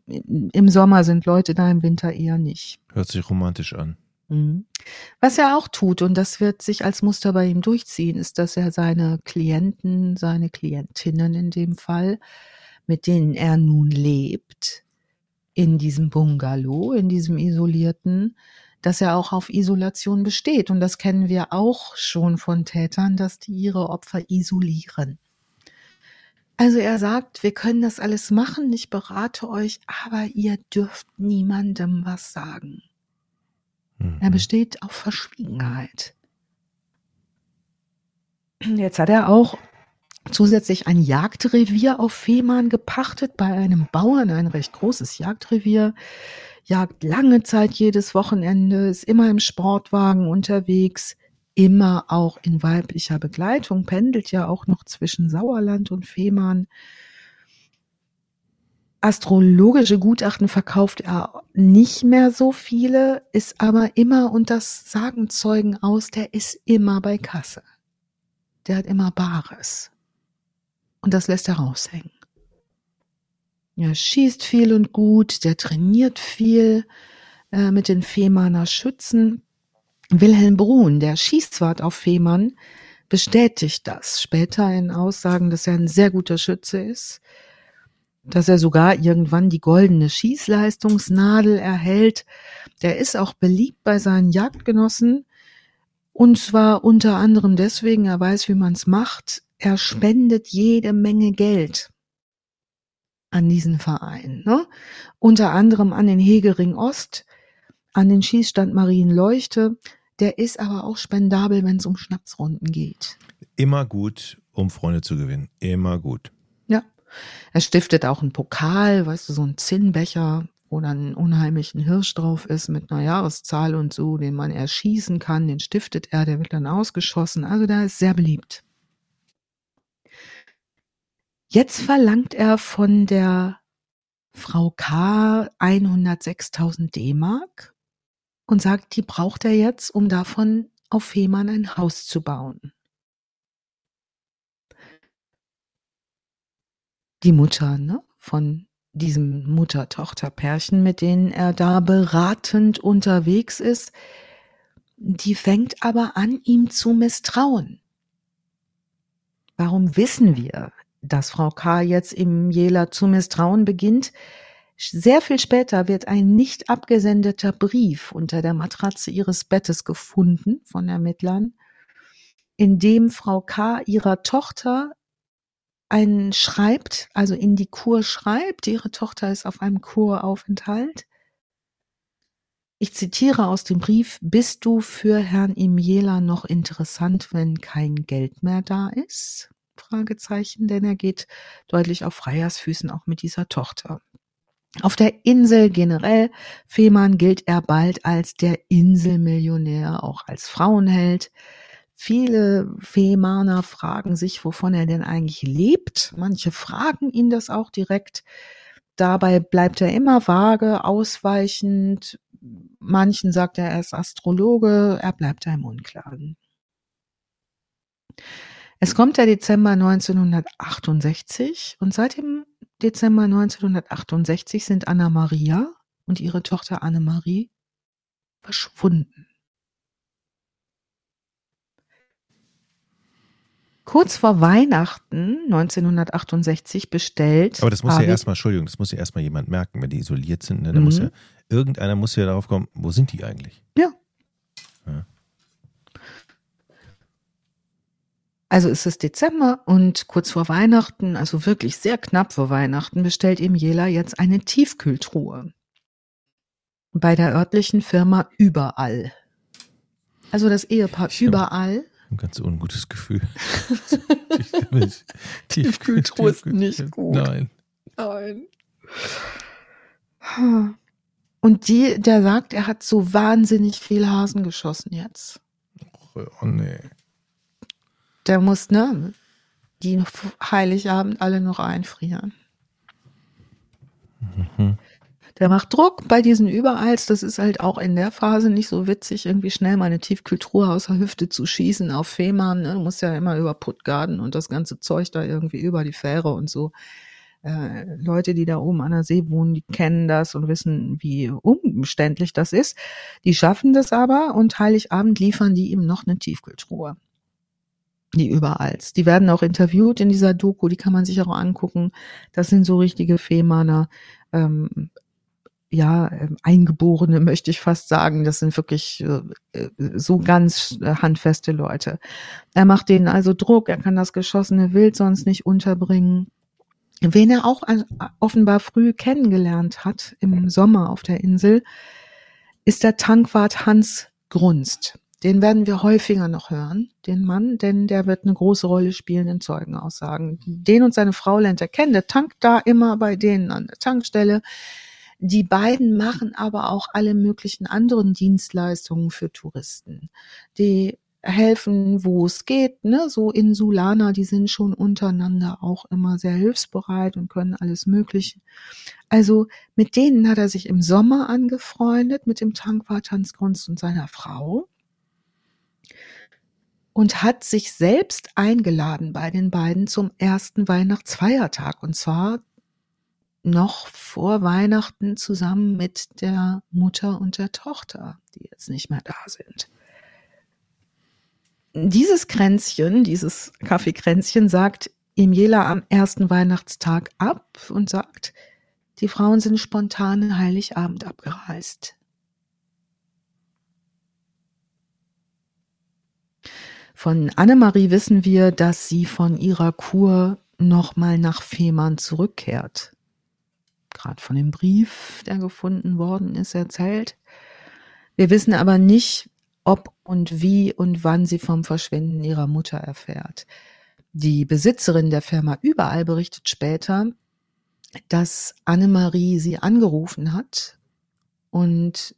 Im Sommer sind Leute da, im Winter eher nicht. Hört sich romantisch an. Mhm. Was er auch tut, und das wird sich als Muster bei ihm durchziehen, ist, dass er seine Klienten, seine Klientinnen in dem Fall, mit denen er nun lebt, in diesem Bungalow, in diesem isolierten, dass er auch auf Isolation besteht. Und das kennen wir auch schon von Tätern, dass die ihre Opfer isolieren. Also er sagt, wir können das alles machen, ich berate euch, aber ihr dürft niemandem was sagen. Mhm. Er besteht auf Verschwiegenheit. Jetzt hat er auch zusätzlich ein Jagdrevier auf Fehmarn gepachtet bei einem Bauern, ein recht großes Jagdrevier. Jagt lange Zeit jedes Wochenende, ist immer im Sportwagen unterwegs, immer auch in weiblicher Begleitung, pendelt ja auch noch zwischen Sauerland und Fehmarn. Astrologische Gutachten verkauft er nicht mehr so viele, ist aber immer, und das sagen Zeugen aus, der ist immer bei Kasse. Der hat immer Bares. Und das lässt er raushängen. Er schießt viel und gut, der trainiert viel äh, mit den Fehmarner Schützen. Wilhelm Brun, der Schießwart auf Fehmarn, bestätigt das später in Aussagen, dass er ein sehr guter Schütze ist, dass er sogar irgendwann die goldene Schießleistungsnadel erhält. Der ist auch beliebt bei seinen Jagdgenossen und zwar unter anderem deswegen, er weiß, wie man es macht. Er spendet jede Menge Geld an diesen Verein. Ne? Unter anderem an den Hegering Ost, an den Schießstand Marienleuchte. Der ist aber auch spendabel, wenn es um Schnapsrunden geht. Immer gut, um Freunde zu gewinnen. Immer gut. Ja. Er stiftet auch einen Pokal, weißt du, so einen Zinnbecher, wo dann einen unheimlichen Hirsch drauf ist mit einer Jahreszahl und so, den man erschießen kann. Den stiftet er, der wird dann ausgeschossen. Also der ist sehr beliebt. Jetzt verlangt er von der Frau K 106.000 D-Mark und sagt, die braucht er jetzt, um davon auf Fehmarn ein Haus zu bauen. Die Mutter ne, von diesem Mutter-Tochter-Pärchen, mit denen er da beratend unterwegs ist, die fängt aber an, ihm zu misstrauen. Warum wissen wir, dass Frau K. jetzt im Jela zu misstrauen beginnt. Sehr viel später wird ein nicht abgesendeter Brief unter der Matratze ihres Bettes gefunden von Ermittlern, in dem Frau K. ihrer Tochter einen schreibt, also in die Kur schreibt, ihre Tochter ist auf einem Kuraufenthalt. Ich zitiere aus dem Brief, bist du für Herrn Imiela noch interessant, wenn kein Geld mehr da ist? Fragezeichen, denn er geht deutlich auf Freiersfüßen auch mit dieser Tochter. Auf der Insel generell, Fehmarn gilt er bald als der Inselmillionär, auch als Frauenheld. Viele Fehmarner fragen sich, wovon er denn eigentlich lebt. Manche fragen ihn das auch direkt. Dabei bleibt er immer vage, ausweichend. Manchen sagt er, er ist Astrologe. Er bleibt da im Unklaren. Es kommt der Dezember 1968 und seit dem Dezember 1968 sind Anna Maria und ihre Tochter Annemarie verschwunden. Kurz vor Weihnachten 1968 bestellt. Aber das muss ja erstmal, Entschuldigung, das muss ja erstmal jemand merken, wenn die isoliert sind. Ne? Da mhm. muss ja, irgendeiner muss ja darauf kommen, wo sind die eigentlich? Ja. ja. Also ist es Dezember und kurz vor Weihnachten, also wirklich sehr knapp vor Weihnachten, bestellt ihm Jela jetzt eine Tiefkühltruhe. Bei der örtlichen Firma Überall. Also das Ehepaar ich Überall. Ein ganz ungutes Gefühl. Tiefkühltruhe ist nicht gut. Nein. Nein. Und die, der sagt, er hat so wahnsinnig viel Hasen geschossen jetzt. Oh nee der muss, ne, die Heiligabend alle noch einfrieren. Mhm. Der macht Druck bei diesen Überalls. Das ist halt auch in der Phase nicht so witzig, irgendwie schnell mal eine Tiefkühltruhe aus der Hüfte zu schießen auf Fehmarn. Ne? Du musst ja immer über Puttgarden und das ganze Zeug da irgendwie über die Fähre und so. Äh, Leute, die da oben an der See wohnen, die kennen das und wissen, wie umständlich das ist. Die schaffen das aber und Heiligabend liefern die ihm noch eine Tiefkühltruhe. Die überalls. Die werden auch interviewt in dieser Doku, die kann man sich auch angucken. Das sind so richtige Fehmarner, ähm, ja, ähm, Eingeborene, möchte ich fast sagen. Das sind wirklich äh, so ganz äh, handfeste Leute. Er macht denen also Druck, er kann das geschossene Wild sonst nicht unterbringen. Wen er auch offenbar früh kennengelernt hat im Sommer auf der Insel, ist der Tankwart Hans Grunst. Den werden wir häufiger noch hören, den Mann, denn der wird eine große Rolle spielen in Zeugenaussagen. Den und seine Frau lernt er kennen, der tankt da immer bei denen an der Tankstelle. Die beiden machen aber auch alle möglichen anderen Dienstleistungen für Touristen. Die helfen, wo es geht, ne? So Insulaner, die sind schon untereinander auch immer sehr hilfsbereit und können alles Mögliche. Also mit denen hat er sich im Sommer angefreundet, mit dem Tankwart Hans Grunz und seiner Frau und hat sich selbst eingeladen bei den beiden zum ersten Weihnachtsfeiertag und zwar noch vor Weihnachten zusammen mit der Mutter und der Tochter, die jetzt nicht mehr da sind. Dieses Kränzchen, dieses Kaffeekränzchen sagt Imjela am ersten Weihnachtstag ab und sagt, die Frauen sind spontan Heiligabend abgereist. Von Annemarie wissen wir, dass sie von ihrer Kur nochmal nach Fehmarn zurückkehrt gerade von dem Brief, der gefunden worden ist, erzählt. Wir wissen aber nicht, ob und wie und wann sie vom Verschwinden ihrer Mutter erfährt. Die Besitzerin der Firma Überall berichtet später, dass Annemarie sie angerufen hat und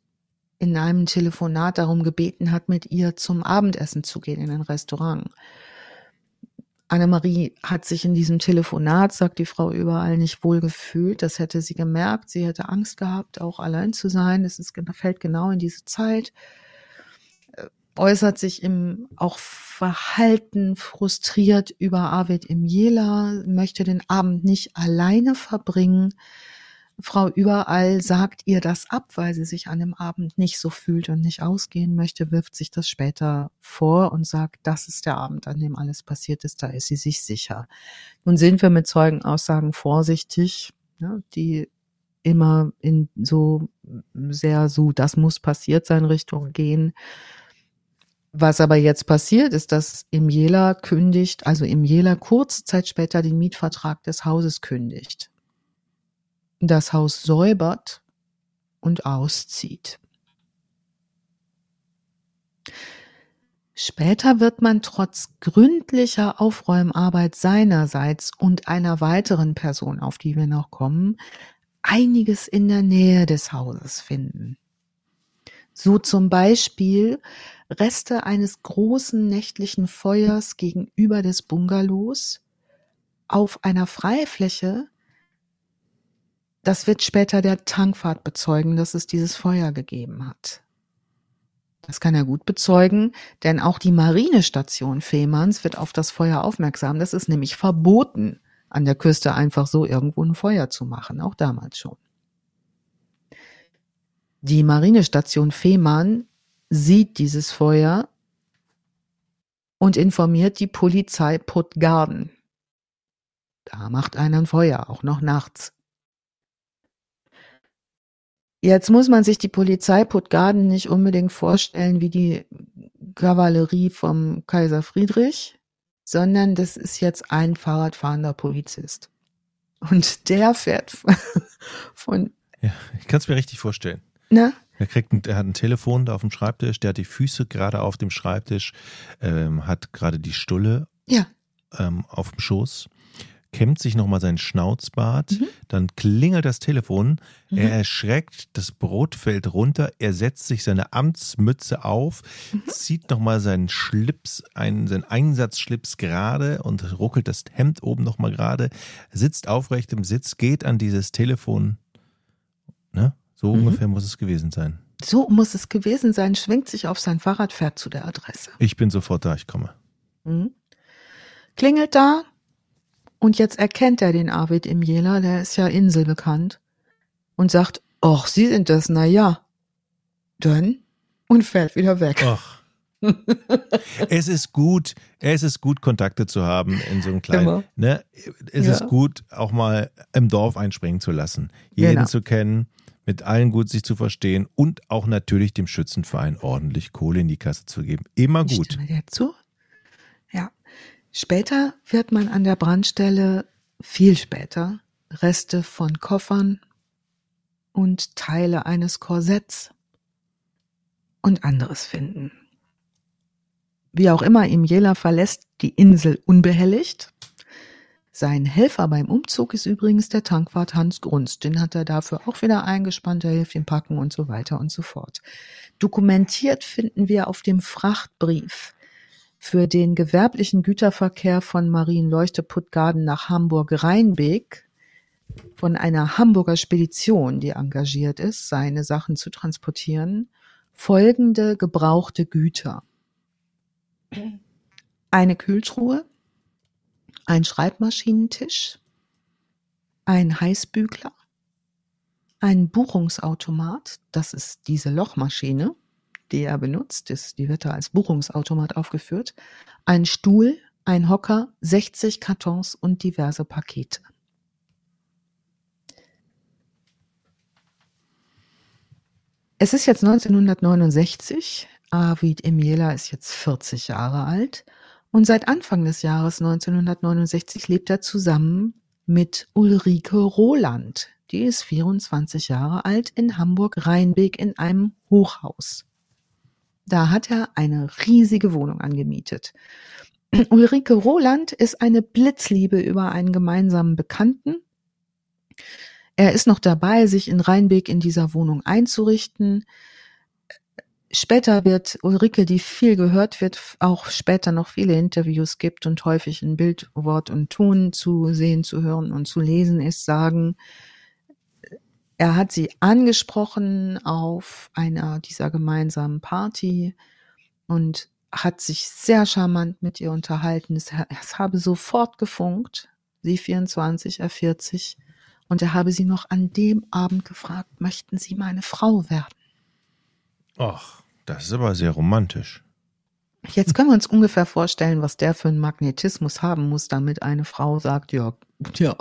in einem Telefonat darum gebeten hat, mit ihr zum Abendessen zu gehen in ein Restaurant. Annemarie hat sich in diesem Telefonat, sagt die Frau überall, nicht wohl gefühlt. Das hätte sie gemerkt. Sie hätte Angst gehabt, auch allein zu sein. Es fällt genau in diese Zeit. Äh, äußert sich im auch Verhalten frustriert über Arvid im Jela, möchte den Abend nicht alleine verbringen Frau überall sagt ihr das ab, weil sie sich an dem Abend nicht so fühlt und nicht ausgehen möchte, wirft sich das später vor und sagt, das ist der Abend, an dem alles passiert ist, da ist sie sich sicher. Nun sind wir mit Zeugenaussagen vorsichtig, ja, die immer in so sehr so, das muss passiert sein Richtung gehen. Was aber jetzt passiert, ist, dass Imjela kündigt, also Imjela kurze Zeit später den Mietvertrag des Hauses kündigt das Haus säubert und auszieht. Später wird man trotz gründlicher Aufräumarbeit seinerseits und einer weiteren Person, auf die wir noch kommen, einiges in der Nähe des Hauses finden. So zum Beispiel Reste eines großen nächtlichen Feuers gegenüber des Bungalows auf einer Freifläche das wird später der Tankwart bezeugen, dass es dieses Feuer gegeben hat. Das kann er gut bezeugen, denn auch die Marinestation Fehmarns wird auf das Feuer aufmerksam. Das ist nämlich verboten, an der Küste einfach so irgendwo ein Feuer zu machen, auch damals schon. Die Marinestation Fehmarn sieht dieses Feuer und informiert die Polizei Puttgarden. Da macht einer ein Feuer, auch noch nachts. Jetzt muss man sich die Polizei Puttgarden nicht unbedingt vorstellen wie die Kavallerie vom Kaiser Friedrich, sondern das ist jetzt ein Fahrradfahrender Polizist. Und der fährt von. Ja, ich kann es mir richtig vorstellen. Na? Er kriegt ein, er hat ein Telefon da auf dem Schreibtisch, der hat die Füße gerade auf dem Schreibtisch, ähm, hat gerade die Stulle ja. ähm, auf dem Schoß kämmt sich nochmal sein Schnauzbart, mhm. dann klingelt das Telefon, mhm. er erschreckt, das Brot fällt runter, er setzt sich seine Amtsmütze auf, mhm. zieht nochmal seinen Schlips, einen, seinen Einsatzschlips gerade und ruckelt das Hemd oben nochmal gerade, sitzt aufrecht im Sitz, geht an dieses Telefon. Ne? So mhm. ungefähr muss es gewesen sein. So muss es gewesen sein, schwingt sich auf sein Fahrrad, fährt zu der Adresse. Ich bin sofort da, ich komme. Mhm. Klingelt da, und jetzt erkennt er den Arvid im Jela, der ist ja Insel bekannt, und sagt, ach, Sie sind das, na ja. Dann, und fährt wieder weg. Ach. es ist gut, es ist gut, Kontakte zu haben in so einem kleinen. Ne? Es ja. ist gut, auch mal im Dorf einspringen zu lassen, jeden genau. zu kennen, mit allen gut sich zu verstehen und auch natürlich dem Schützenverein ordentlich Kohle in die Kasse zu geben. Immer gut. Ich stimme dir zu. Später wird man an der Brandstelle, viel später, Reste von Koffern und Teile eines Korsetts und anderes finden. Wie auch immer, Imjela verlässt die Insel unbehelligt. Sein Helfer beim Umzug ist übrigens der Tankwart Hans Grunz. Den hat er dafür auch wieder eingespannt, er hilft ihm packen und so weiter und so fort. Dokumentiert finden wir auf dem Frachtbrief für den gewerblichen Güterverkehr von Marienleuchte-Puttgarden nach Hamburg-Rheinbeek von einer Hamburger Spedition, die engagiert ist, seine Sachen zu transportieren, folgende gebrauchte Güter. Eine Kühltruhe, ein Schreibmaschinentisch, ein Heißbügler, ein Buchungsautomat, das ist diese Lochmaschine, die er benutzt, ist, die wird da als Buchungsautomat aufgeführt, ein Stuhl, ein Hocker, 60 Kartons und diverse Pakete. Es ist jetzt 1969. Arvid Emiela ist jetzt 40 Jahre alt und seit Anfang des Jahres 1969 lebt er zusammen mit Ulrike Roland. Die ist 24 Jahre alt in Hamburg-Rheinbeek in einem Hochhaus. Da hat er eine riesige Wohnung angemietet. Ulrike Roland ist eine Blitzliebe über einen gemeinsamen Bekannten. Er ist noch dabei, sich in Rheinbeck in dieser Wohnung einzurichten. Später wird Ulrike, die viel gehört wird, auch später noch viele Interviews gibt und häufig in Bild, Wort und Ton zu sehen, zu hören und zu lesen ist, sagen, er hat sie angesprochen auf einer dieser gemeinsamen Party und hat sich sehr charmant mit ihr unterhalten. Es, es habe sofort gefunkt. Sie 24, er 40 und er habe sie noch an dem Abend gefragt, möchten Sie meine Frau werden? Ach, das ist aber sehr romantisch. Jetzt können wir uns ungefähr vorstellen, was der für einen Magnetismus haben muss, damit eine Frau sagt, ja, ja.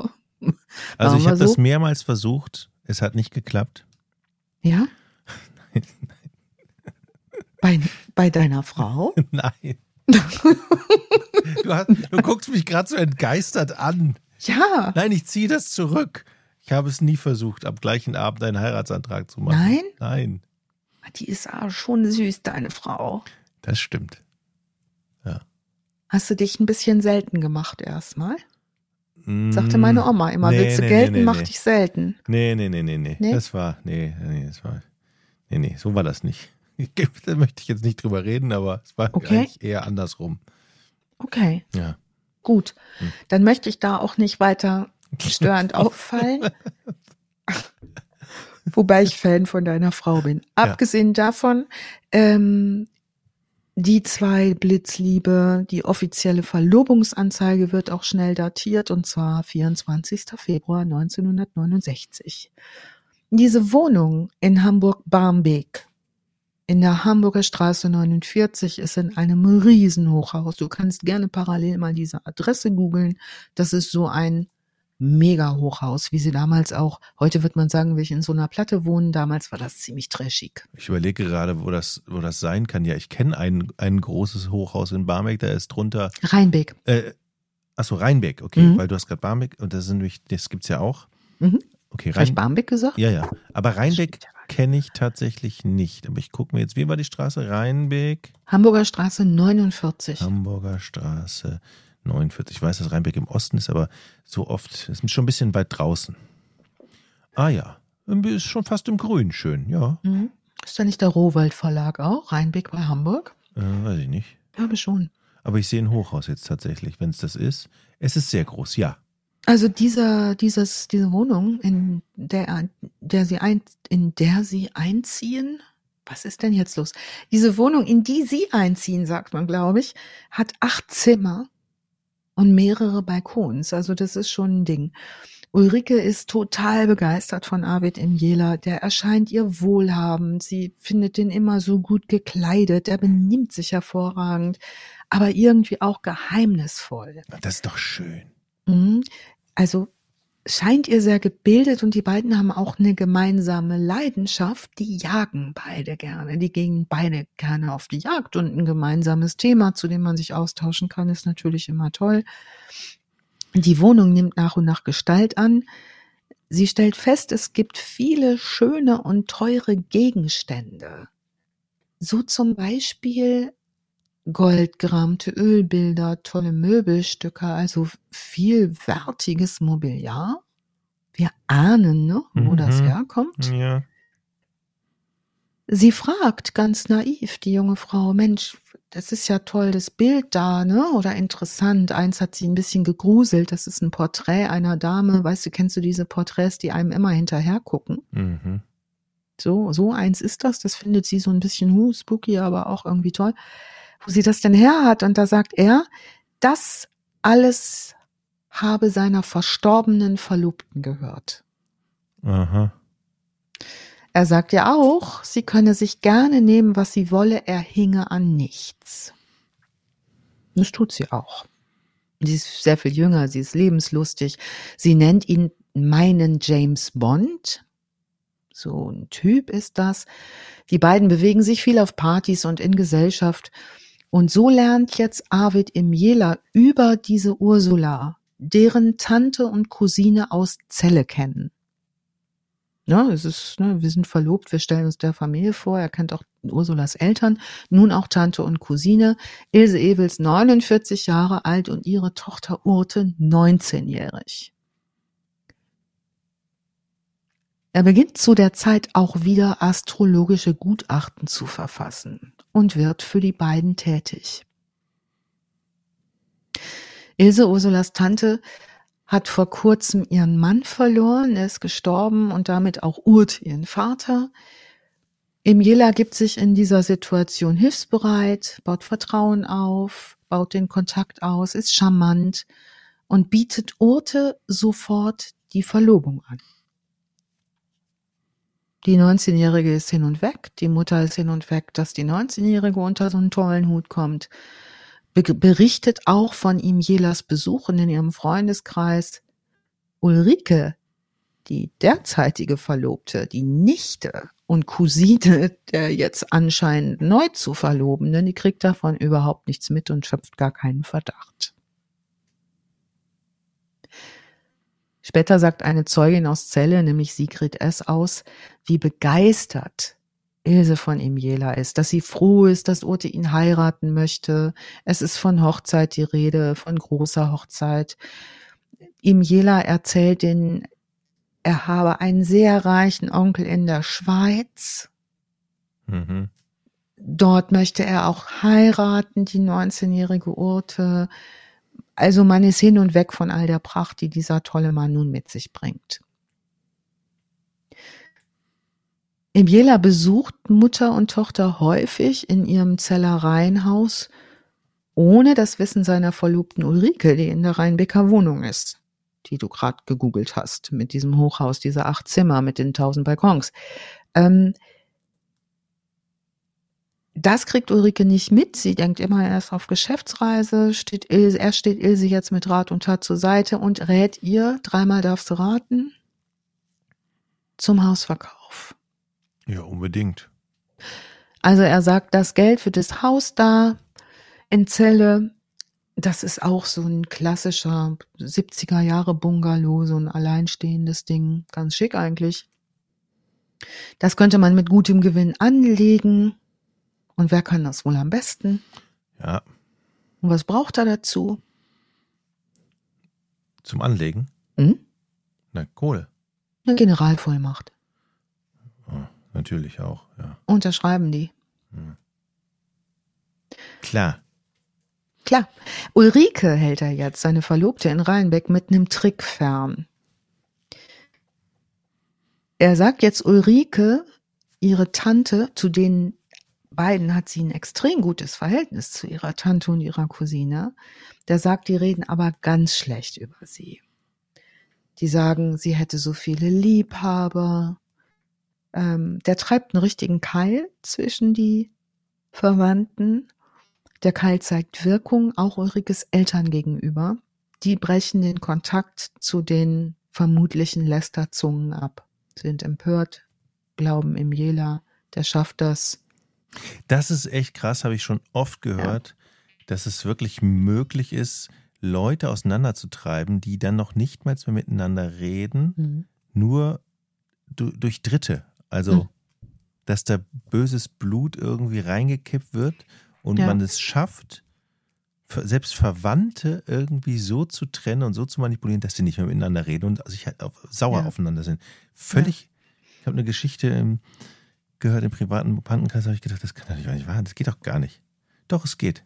Also ich habe so? das mehrmals versucht, es hat nicht geklappt. Ja? Nein, nein. Bei, bei deiner Frau? Nein. du, hast, du guckst mich gerade so entgeistert an. Ja. Nein, ich ziehe das zurück. Ich habe es nie versucht, am gleichen Abend einen Heiratsantrag zu machen. Nein? Nein. Die ist auch schon süß, deine Frau. Das stimmt. Ja. Hast du dich ein bisschen selten gemacht erstmal? Sagte meine Oma immer, nee, willst du nee, gelten, nee, mach dich selten. Nee, nee, nee, nee, nee, nee. Das war, nee, nee, das war, nee, nee, so war das nicht. Da möchte ich jetzt nicht drüber reden, aber es war okay. eigentlich eher andersrum. Okay. Ja. Gut. Hm. Dann möchte ich da auch nicht weiter störend auffallen. Wobei ich Fan von deiner Frau bin. Abgesehen ja. davon, ähm, die zwei Blitzliebe, die offizielle Verlobungsanzeige wird auch schnell datiert und zwar 24. Februar 1969. Diese Wohnung in Hamburg-Barmbek in der Hamburger Straße 49 ist in einem Riesenhochhaus. Du kannst gerne parallel mal diese Adresse googeln. Das ist so ein Mega-Hochhaus, wie sie damals auch, heute wird man sagen, will ich in so einer Platte wohnen, damals war das ziemlich trashig. Ich überlege gerade, wo das, wo das sein kann. Ja, ich kenne ein, ein großes Hochhaus in Barmbek, da ist drunter. Rheinbeck. Äh, achso, Rheinbeck, okay, mhm. weil du hast gerade Barmbek und das sind nämlich, das gibt's ja auch. Mhm. Okay, Rein, Habe ich Barmbek gesagt? Ja, ja. Aber Rheinbeck kenne ich tatsächlich nicht. Aber ich gucke mir jetzt, wie war die Straße? Rheinbeck? Hamburger Straße 49. Hamburger Straße 49. Ich weiß, dass Rheinbeck im Osten ist, aber so oft ist schon ein bisschen weit draußen. Ah ja, ist schon fast im Grün schön, ja. Mhm. Ist da nicht der Rohwald Verlag auch? Rheinbeck bei Hamburg? Äh, weiß ich nicht. Ich glaube schon. Aber ich sehe ein Hochhaus jetzt tatsächlich, wenn es das ist. Es ist sehr groß, ja. Also dieser, dieses, diese Wohnung, in der, der sie ein, in der sie einziehen, was ist denn jetzt los? Diese Wohnung, in die sie einziehen, sagt man, glaube ich, hat acht Zimmer und mehrere Balkons. Also das ist schon ein Ding. Ulrike ist total begeistert von Arvid im Jela. Der erscheint ihr wohlhabend. Sie findet den immer so gut gekleidet. Der benimmt sich hervorragend, aber irgendwie auch geheimnisvoll. Das ist doch schön. Mhm. Also scheint ihr sehr gebildet und die beiden haben auch eine gemeinsame Leidenschaft. Die jagen beide gerne. Die gehen beide gerne auf die Jagd und ein gemeinsames Thema, zu dem man sich austauschen kann, ist natürlich immer toll. Die Wohnung nimmt nach und nach Gestalt an. Sie stellt fest, es gibt viele schöne und teure Gegenstände. So zum Beispiel goldgerahmte Ölbilder, tolle Möbelstücke, also viel wertiges Mobiliar. Wir ahnen, ne, wo Mhm. das herkommt. Ja. Sie fragt ganz naiv, die junge Frau, Mensch, das ist ja toll, das Bild da, ne? Oder interessant. Eins hat sie ein bisschen gegruselt. Das ist ein Porträt einer Dame. Weißt du, kennst du diese Porträts, die einem immer hinterher gucken? Mhm. So, so eins ist das. Das findet sie so ein bisschen hu, spooky, aber auch irgendwie toll. Wo sie das denn her hat. Und da sagt er, das alles habe seiner verstorbenen Verlobten gehört. Aha. Er sagt ja auch, sie könne sich gerne nehmen, was sie wolle, er hinge an nichts. Das tut sie auch. Sie ist sehr viel jünger, sie ist lebenslustig. Sie nennt ihn meinen James Bond. So ein Typ ist das. Die beiden bewegen sich viel auf Partys und in Gesellschaft. Und so lernt jetzt Arvid im Jela über diese Ursula, deren Tante und Cousine aus Celle kennen. Ne, es ist, ne, wir sind verlobt, wir stellen uns der Familie vor. Er kennt auch Ursulas Eltern, nun auch Tante und Cousine. Ilse Ewels 49 Jahre alt und ihre Tochter Urte 19-jährig. Er beginnt zu der Zeit auch wieder astrologische Gutachten zu verfassen und wird für die beiden tätig. Ilse Ursulas Tante hat vor kurzem ihren Mann verloren, er ist gestorben und damit auch Urt ihren Vater. Emiela gibt sich in dieser Situation hilfsbereit, baut Vertrauen auf, baut den Kontakt aus, ist charmant und bietet Urte sofort die Verlobung an. Die 19-Jährige ist hin und weg, die Mutter ist hin und weg, dass die 19-Jährige unter so einen tollen Hut kommt berichtet auch von ihm Jelas Besuchen in ihrem Freundeskreis. Ulrike, die derzeitige Verlobte, die Nichte und Cousine der jetzt anscheinend neu zu Verlobenden, die kriegt davon überhaupt nichts mit und schöpft gar keinen Verdacht. Später sagt eine Zeugin aus Celle, nämlich Sigrid S. aus, wie begeistert Ilse von ihm Jela ist, dass sie froh ist, dass Ute ihn heiraten möchte. Es ist von Hochzeit die Rede, von großer Hochzeit. Ihm Jela erzählt den, er habe einen sehr reichen Onkel in der Schweiz. Mhm. Dort möchte er auch heiraten, die 19-jährige Urte. Also man ist hin und weg von all der Pracht, die dieser tolle Mann nun mit sich bringt. Emiela besucht Mutter und Tochter häufig in ihrem Zeller Reihenhaus, ohne das Wissen seiner Verlobten Ulrike, die in der Rheinbecker Wohnung ist, die du gerade gegoogelt hast, mit diesem Hochhaus, diese acht Zimmer mit den tausend Balkons. Ähm, das kriegt Ulrike nicht mit. Sie denkt immer erst auf Geschäftsreise. Steht Ilse, er steht Ilse jetzt mit Rat und Tat zur Seite und rät ihr, dreimal darfst du raten, zum Hausverkauf. Ja, unbedingt. Also er sagt, das Geld für das Haus da in Celle, das ist auch so ein klassischer 70er Jahre Bungalow, so ein alleinstehendes Ding. Ganz schick eigentlich. Das könnte man mit gutem Gewinn anlegen. Und wer kann das wohl am besten? Ja, Und was braucht er dazu? zum Anlegen. Hm? Na, Kohle. Eine Generalvollmacht. Ja, natürlich auch, ja. Unterschreiben die. Klar. Klar. Ulrike hält er jetzt, seine Verlobte in Rheinbeck, mit einem Trick fern. Er sagt jetzt Ulrike, ihre Tante, zu den beiden hat sie ein extrem gutes Verhältnis zu ihrer Tante und ihrer Cousine. Der sagt, die reden aber ganz schlecht über sie. Die sagen, sie hätte so viele Liebhaber. Ähm, der treibt einen richtigen Keil zwischen die Verwandten. Der Keil zeigt Wirkung auch Ulrikes Eltern gegenüber. Die brechen den Kontakt zu den vermutlichen Lästerzungen ab, sind empört, glauben im Jela, der schafft das. Das ist echt krass, habe ich schon oft gehört, ja. dass es wirklich möglich ist, Leute auseinanderzutreiben, die dann noch nicht mal mehr miteinander reden, mhm. nur durch Dritte. Also, mhm. dass da böses Blut irgendwie reingekippt wird und ja. man es schafft, selbst Verwandte irgendwie so zu trennen und so zu manipulieren, dass sie nicht mehr miteinander reden und sich halt auf, sauer ja. aufeinander sind. Völlig, ich habe eine Geschichte im, gehört im privaten Bekanntenkreis, habe ich gedacht, das kann doch nicht wahr, das geht doch gar nicht. Doch, es geht.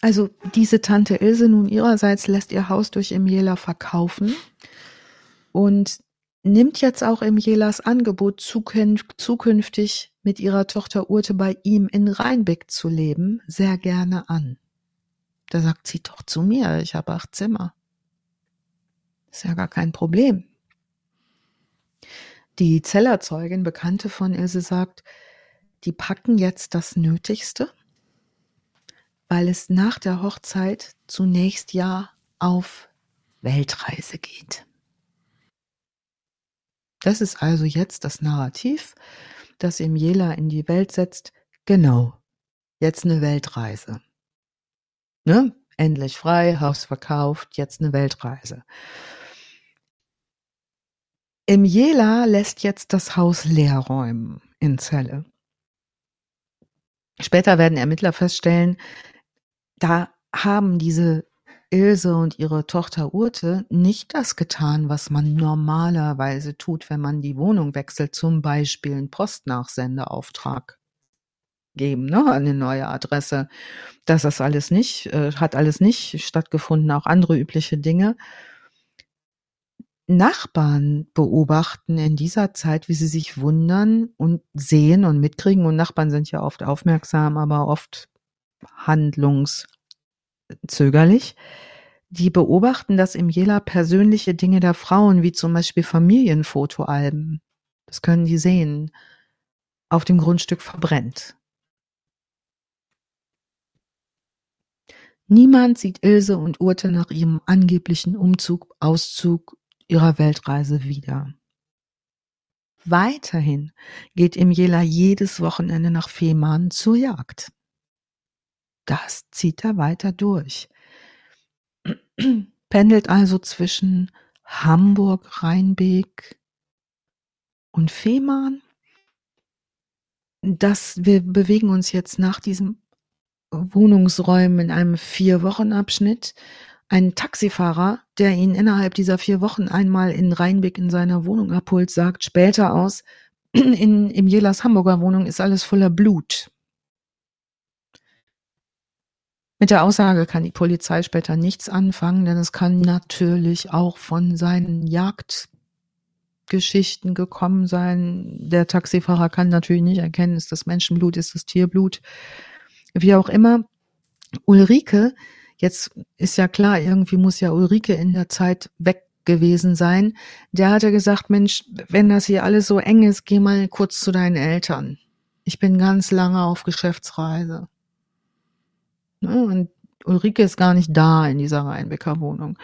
Also diese Tante Ilse nun ihrerseits lässt ihr Haus durch Emiela verkaufen und nimmt jetzt auch Emielas Angebot zukünftig mit ihrer Tochter Urte bei ihm in Rheinbeck zu leben sehr gerne an. Da sagt sie doch zu mir, ich habe acht Zimmer. Ist ja gar kein Problem. Die Zellerzeugin, Bekannte von Ilse, sagt, die packen jetzt das Nötigste weil es nach der Hochzeit zunächst ja auf Weltreise geht. Das ist also jetzt das Narrativ, das Jela in die Welt setzt. Genau, jetzt eine Weltreise. Ne? Endlich frei, Haus verkauft, jetzt eine Weltreise. Jela lässt jetzt das Haus leer räumen in Celle. Später werden Ermittler feststellen, da haben diese Ilse und ihre Tochter Urte nicht das getan, was man normalerweise tut, wenn man die Wohnung wechselt, zum Beispiel einen Postnachsendeauftrag geben, ne, eine neue Adresse. Das ist alles nicht, äh, hat alles nicht stattgefunden, auch andere übliche Dinge. Nachbarn beobachten in dieser Zeit, wie sie sich wundern und sehen und mitkriegen. Und Nachbarn sind ja oft aufmerksam, aber oft handlungszögerlich. Die beobachten, dass im Jela persönliche Dinge der Frauen, wie zum Beispiel Familienfotoalben, das können die sehen, auf dem Grundstück verbrennt. Niemand sieht Ilse und Urte nach ihrem angeblichen Umzug, Auszug ihrer Weltreise wieder. Weiterhin geht im Jela jedes Wochenende nach Fehmarn zur Jagd. Das zieht er weiter durch. Pendelt also zwischen Hamburg, Rheinbeek und Fehmarn. Das, wir bewegen uns jetzt nach diesem Wohnungsräumen in einem Vier-Wochen-Abschnitt. Ein Taxifahrer, der ihn innerhalb dieser vier Wochen einmal in Rheinbeck in seiner Wohnung abholt, sagt später aus, in, im Jelas Hamburger Wohnung ist alles voller Blut. Mit der Aussage kann die Polizei später nichts anfangen, denn es kann natürlich auch von seinen Jagdgeschichten gekommen sein. Der Taxifahrer kann natürlich nicht erkennen, ist das Menschenblut, ist das Tierblut, wie auch immer. Ulrike, jetzt ist ja klar, irgendwie muss ja Ulrike in der Zeit weg gewesen sein. Der hatte gesagt, Mensch, wenn das hier alles so eng ist, geh mal kurz zu deinen Eltern. Ich bin ganz lange auf Geschäftsreise. Ne? Und Ulrike ist gar nicht da in dieser Rheinbecker Wohnung.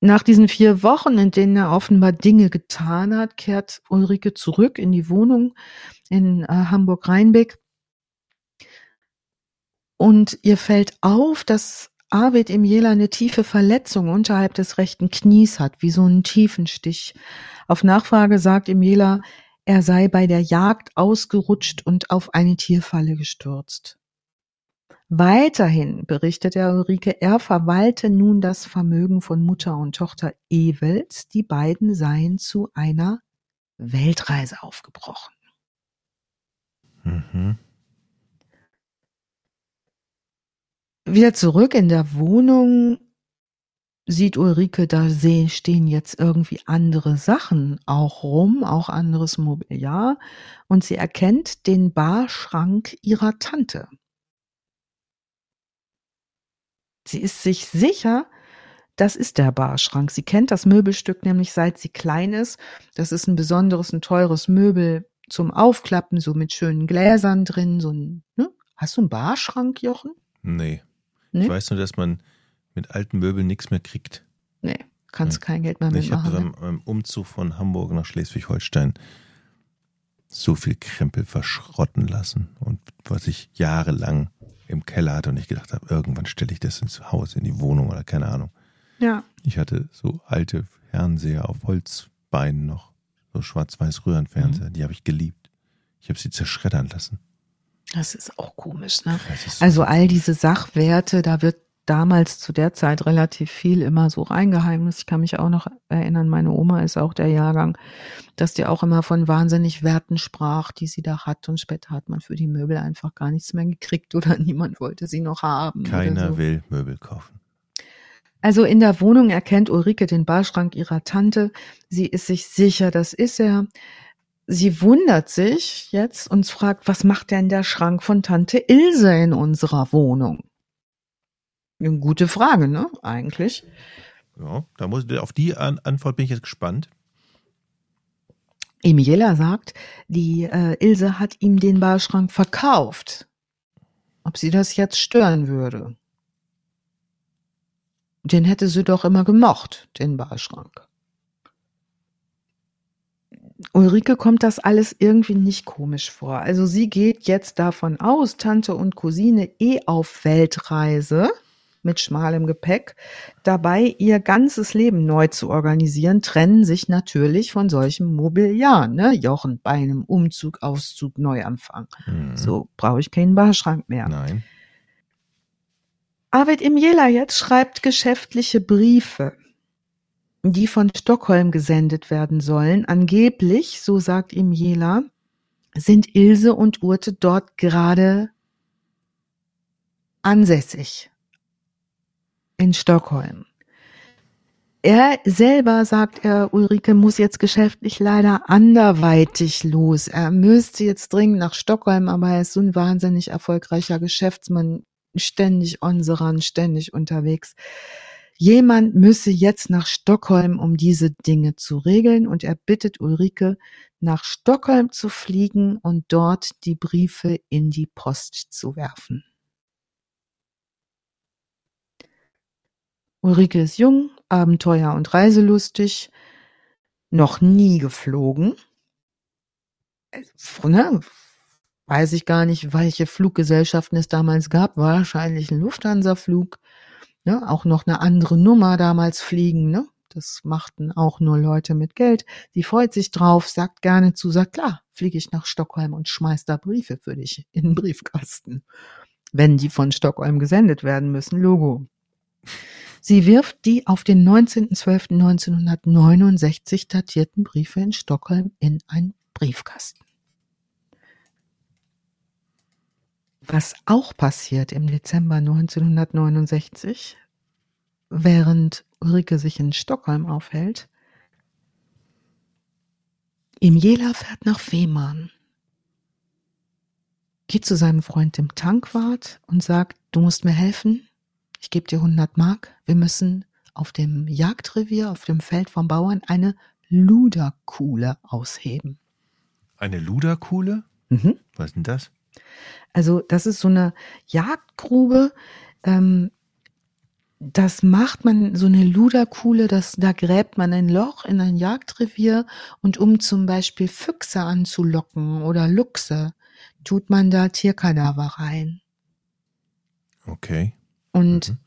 Nach diesen vier Wochen, in denen er offenbar Dinge getan hat, kehrt Ulrike zurück in die Wohnung in äh, Hamburg-Rheinbeck. Und ihr fällt auf, dass Arvid im Jela eine tiefe Verletzung unterhalb des rechten Knies hat, wie so einen Tiefenstich. Auf Nachfrage sagt Jela, er sei bei der Jagd ausgerutscht und auf eine Tierfalle gestürzt. Weiterhin berichtet er Ulrike, er verwalte nun das Vermögen von Mutter und Tochter Ewels. Die beiden seien zu einer Weltreise aufgebrochen. Mhm. Wieder zurück in der Wohnung sieht Ulrike, da stehen jetzt irgendwie andere Sachen auch rum, auch anderes Mobiliar. Und sie erkennt den Barschrank ihrer Tante. Sie ist sich sicher, das ist der Barschrank. Sie kennt das Möbelstück nämlich seit sie klein ist. Das ist ein besonderes, ein teures Möbel zum Aufklappen, so mit schönen Gläsern drin. So ein, ne? Hast du einen Barschrank, Jochen? Nee. Nee. Ich weiß nur, dass man mit alten Möbeln nichts mehr kriegt. Nee, kannst ja. kein Geld mehr ich mitmachen. Ich habe beim, Umzug von Hamburg nach Schleswig-Holstein so viel Krempel verschrotten lassen und was ich jahrelang im Keller hatte und ich gedacht habe, irgendwann stelle ich das ins Haus, in die Wohnung oder keine Ahnung. Ja. Ich hatte so alte Fernseher auf Holzbeinen noch, so schwarz-weiß Röhrenfernseher, mhm. die habe ich geliebt. Ich habe sie zerschreddern lassen. Das ist auch komisch, ne? So also all diese Sachwerte, da wird damals zu der Zeit relativ viel immer so reingeheimnis. Ich kann mich auch noch erinnern, meine Oma ist auch der Jahrgang, dass die auch immer von wahnsinnig Werten sprach, die sie da hat. Und später hat man für die Möbel einfach gar nichts mehr gekriegt oder niemand wollte sie noch haben. Keiner so. will Möbel kaufen. Also in der Wohnung erkennt Ulrike den Barschrank ihrer Tante. Sie ist sich sicher, das ist er. Sie wundert sich jetzt und fragt, was macht denn der Schrank von Tante Ilse in unserer Wohnung? Eine gute Frage, ne? Eigentlich. Ja, da muss, auf die Antwort bin ich jetzt gespannt. Emiela sagt, die äh, Ilse hat ihm den Barschrank verkauft. Ob sie das jetzt stören würde? Den hätte sie doch immer gemocht, den Barschrank. Ulrike kommt das alles irgendwie nicht komisch vor. Also sie geht jetzt davon aus, Tante und Cousine eh auf Weltreise mit schmalem Gepäck. Dabei ihr ganzes Leben neu zu organisieren, trennen sich natürlich von solchem Mobiliar, ne? Jochen, bei einem Umzug, Auszug, Neuanfang. Mhm. So brauche ich keinen Barschrank mehr. Nein. Arvid Imjela jetzt schreibt geschäftliche Briefe, die von Stockholm gesendet werden sollen. Angeblich, so sagt Imjela, sind Ilse und Urte dort gerade ansässig in Stockholm. Er selber, sagt er, Ulrike muss jetzt geschäftlich leider anderweitig los. Er müsste jetzt dringend nach Stockholm, aber er ist so ein wahnsinnig erfolgreicher Geschäftsmann, ständig on ständig unterwegs. Jemand müsse jetzt nach Stockholm, um diese Dinge zu regeln und er bittet Ulrike, nach Stockholm zu fliegen und dort die Briefe in die Post zu werfen. Ulrike ist jung, abenteuer- und reiselustig, noch nie geflogen. Äh, ne? Weiß ich gar nicht, welche Fluggesellschaften es damals gab. Wahrscheinlich ein Lufthansa-Flug. Ne? Auch noch eine andere Nummer damals fliegen. Ne? Das machten auch nur Leute mit Geld. Sie freut sich drauf, sagt gerne zu, sagt klar, fliege ich nach Stockholm und schmeiß da Briefe für dich in den Briefkasten. Wenn die von Stockholm gesendet werden müssen, Logo. Sie wirft die auf den 19.12.1969 datierten Briefe in Stockholm in einen Briefkasten. Was auch passiert im Dezember 1969, während Ulrike sich in Stockholm aufhält, Imjela fährt nach Fehmarn, geht zu seinem Freund dem Tankwart und sagt, du musst mir helfen, ich gebe dir 100 Mark, wir müssen auf dem Jagdrevier, auf dem Feld vom Bauern eine Luderkuhle ausheben. Eine Luderkuhle? Mhm. Was ist denn das? Also das ist so eine Jagdgrube. Ähm, das macht man, so eine Luderkuhle, das, da gräbt man ein Loch in ein Jagdrevier und um zum Beispiel Füchse anzulocken oder Luchse, tut man da Tierkadaver rein. Okay und mhm.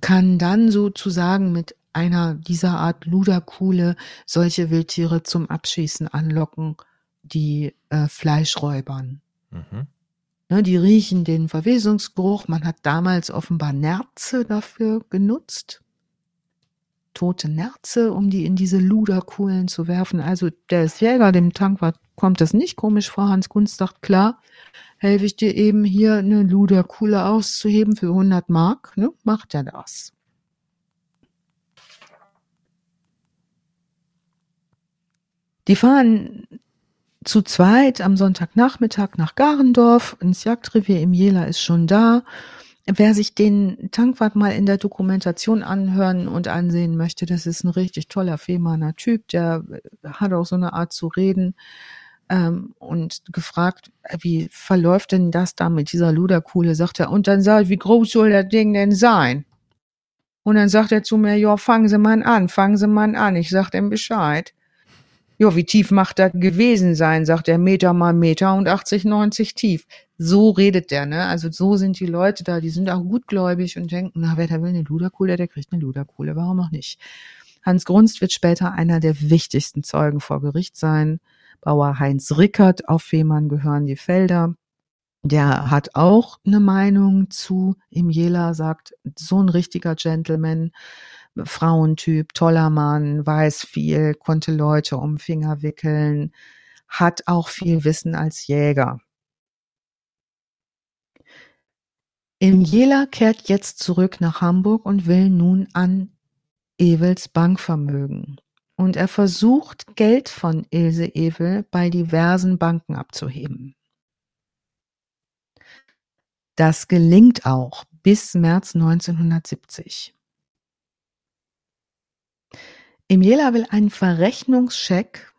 kann dann sozusagen mit einer dieser Art Luderkuhle solche Wildtiere zum Abschießen anlocken, die äh, Fleischräubern. Mhm. Die riechen den Verwesungsgeruch. Man hat damals offenbar Nerze dafür genutzt. Tote Nerze, um die in diese Luderkuhlen zu werfen. Also der Jäger, dem Tankwart kommt das nicht komisch vor. Hans Kunst sagt, klar, helfe ich dir eben hier eine Luderkuhle auszuheben für 100 Mark, ne? macht er das. Die fahren zu zweit am Sonntagnachmittag nach Garendorf ins Jagdrevier im Jela ist schon da wer sich den Tankwart mal in der Dokumentation anhören und ansehen möchte, das ist ein richtig toller Fehmarner Typ, der hat auch so eine Art zu reden ähm, und gefragt, wie verläuft denn das da mit dieser Luderkuhle? Sagt er, und dann sagt, wie groß soll das Ding denn sein? Und dann sagt er zu mir, ja, fangen Sie mal an, fangen Sie mal an. Ich sag dem Bescheid. Ja, wie tief macht das gewesen sein, sagt er, Meter mal Meter und 80, 90 tief. So redet der, ne? Also so sind die Leute da, die sind auch gutgläubig und denken, na, wer da will eine Luderkuhle, der kriegt eine Luderkuhle, warum auch nicht? Hans Grunst wird später einer der wichtigsten Zeugen vor Gericht sein. Bauer Heinz Rickert auf Fehmarn gehören die Felder. Der hat auch eine Meinung zu Imjela, sagt, so ein richtiger Gentleman, Frauentyp, toller Mann, weiß viel, konnte Leute um Finger wickeln, hat auch viel Wissen als Jäger. Imjela kehrt jetzt zurück nach Hamburg und will nun an Ewels Bankvermögen. Und er versucht, Geld von Ilse Ewel bei diversen Banken abzuheben. Das gelingt auch bis März 1970. Emiela will einen Verrechnungscheck.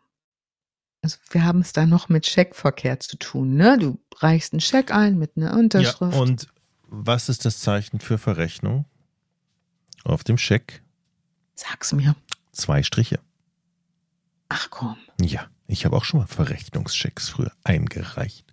Also wir haben es da noch mit Scheckverkehr zu tun. Ne? Du reichst einen Scheck ein mit einer Unterschrift. Ja, und was ist das Zeichen für Verrechnung auf dem Scheck? Sag's mir. Zwei Striche. Ach komm. Ja, ich habe auch schon mal Verrechnungschecks früher eingereicht.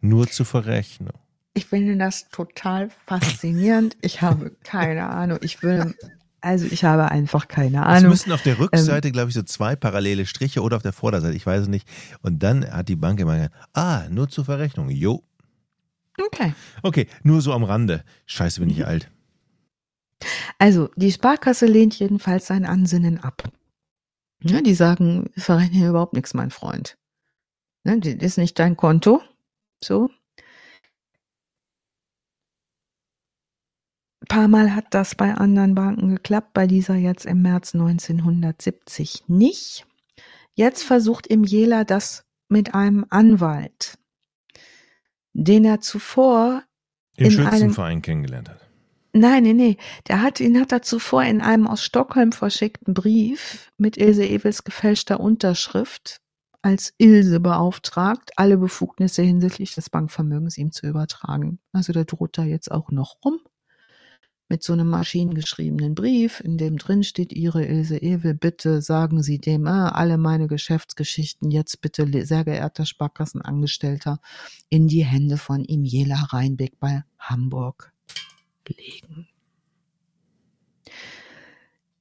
Nur zur Verrechnung. Ich finde das total faszinierend. Ich habe keine Ahnung. Ich will, also ich habe einfach keine Ahnung. Es müssen auf der Rückseite, ähm, glaube ich, so zwei parallele Striche oder auf der Vorderseite, ich weiß es nicht. Und dann hat die Bank immer gesagt, ah, nur zur Verrechnung. Jo. Okay. Okay, nur so am Rande. Scheiße, bin ich mhm. alt. Also, die Sparkasse lehnt jedenfalls sein Ansinnen ab. Ja, die sagen, wir verrechnen überhaupt nichts, mein Freund. Ne, das ist nicht dein Konto. So, paar Mal hat das bei anderen Banken geklappt, bei dieser jetzt im März 1970 nicht. Jetzt versucht Imjela das mit einem Anwalt, den er zuvor im in Schützenverein kennengelernt hat. Nein, nee, nee. Der hat, ihn hat er zuvor in einem aus Stockholm verschickten Brief mit Ilse Ewels gefälschter Unterschrift als Ilse beauftragt, alle Befugnisse hinsichtlich des Bankvermögens ihm zu übertragen. Also der droht da jetzt auch noch rum mit so einem maschinengeschriebenen Brief, in dem drin steht, Ihre Ilse Ewe, bitte sagen Sie dem äh, alle meine Geschäftsgeschichten jetzt bitte, sehr geehrter Sparkassenangestellter, in die Hände von Imiela Reinbeck bei Hamburg legen.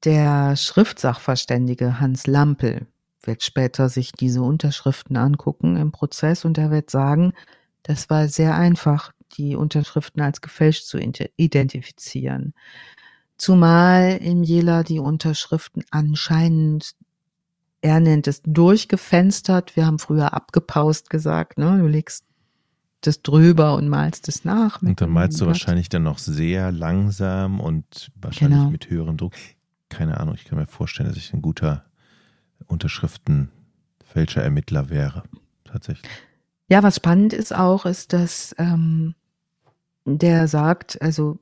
Der Schriftsachverständige Hans Lampel wird später sich diese Unterschriften angucken im Prozess und er wird sagen, das war sehr einfach die Unterschriften als gefälscht zu identifizieren. Zumal im Jela die Unterschriften anscheinend, er nennt es durchgefenstert, wir haben früher abgepaust gesagt, ne? du legst das drüber und malst es nach. Und dann malst du wahrscheinlich dann noch sehr langsam und wahrscheinlich genau. mit höherem Druck. Keine Ahnung, ich kann mir vorstellen, dass ich ein guter Unterschriftenfälscher-Ermittler wäre, tatsächlich. Ja, was spannend ist auch, ist, dass ähm, der sagt, also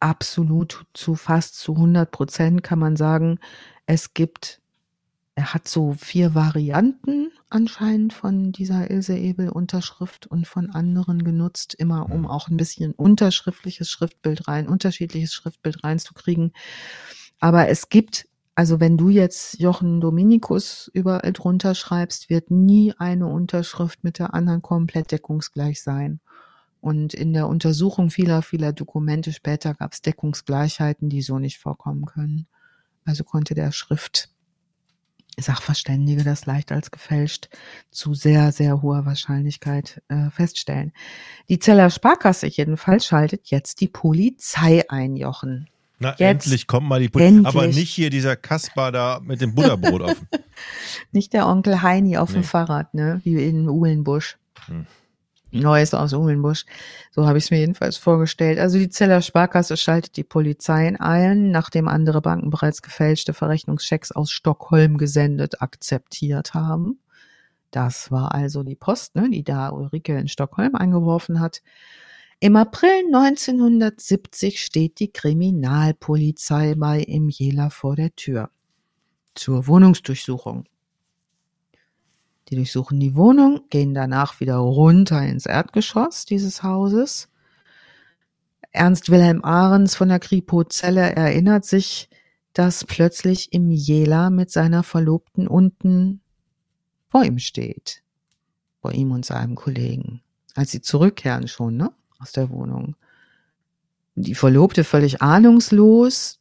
absolut zu fast zu 100 Prozent kann man sagen, es gibt, er hat so vier Varianten anscheinend von dieser Ilse Ebel Unterschrift und von anderen genutzt, immer um auch ein bisschen unterschriftliches Schriftbild rein, unterschiedliches Schriftbild reinzukriegen. Aber es gibt also wenn du jetzt Jochen Dominikus überall drunter schreibst, wird nie eine Unterschrift mit der anderen komplett deckungsgleich sein. Und in der Untersuchung vieler, vieler Dokumente später gab es Deckungsgleichheiten, die so nicht vorkommen können. Also konnte der Schrift Sachverständige das leicht als gefälscht zu sehr, sehr hoher Wahrscheinlichkeit äh, feststellen. Die Zeller Sparkasse jedenfalls schaltet jetzt die Polizei ein, Jochen. Na, jetzt endlich kommt mal die Polizei. Aber nicht hier dieser Kaspar da mit dem Butterbrot offen. nicht der Onkel Heini auf nee. dem Fahrrad, ne? Wie in Uhlenbusch. Hm. Neues aus Uhlenbusch. So habe ich es mir jedenfalls vorgestellt. Also die Zeller Sparkasse schaltet die Polizei ein, nachdem andere Banken bereits gefälschte Verrechnungschecks aus Stockholm gesendet akzeptiert haben. Das war also die Post, ne, die da Ulrike in Stockholm eingeworfen hat. Im April 1970 steht die Kriminalpolizei bei Imjela vor der Tür zur Wohnungsdurchsuchung. Die durchsuchen die Wohnung, gehen danach wieder runter ins Erdgeschoss dieses Hauses. Ernst Wilhelm Ahrens von der Kripo Zelle erinnert sich, dass plötzlich im Jela mit seiner Verlobten unten vor ihm steht. Vor ihm und seinem Kollegen. Als sie zurückkehren schon, ne? Aus der Wohnung. Die Verlobte völlig ahnungslos.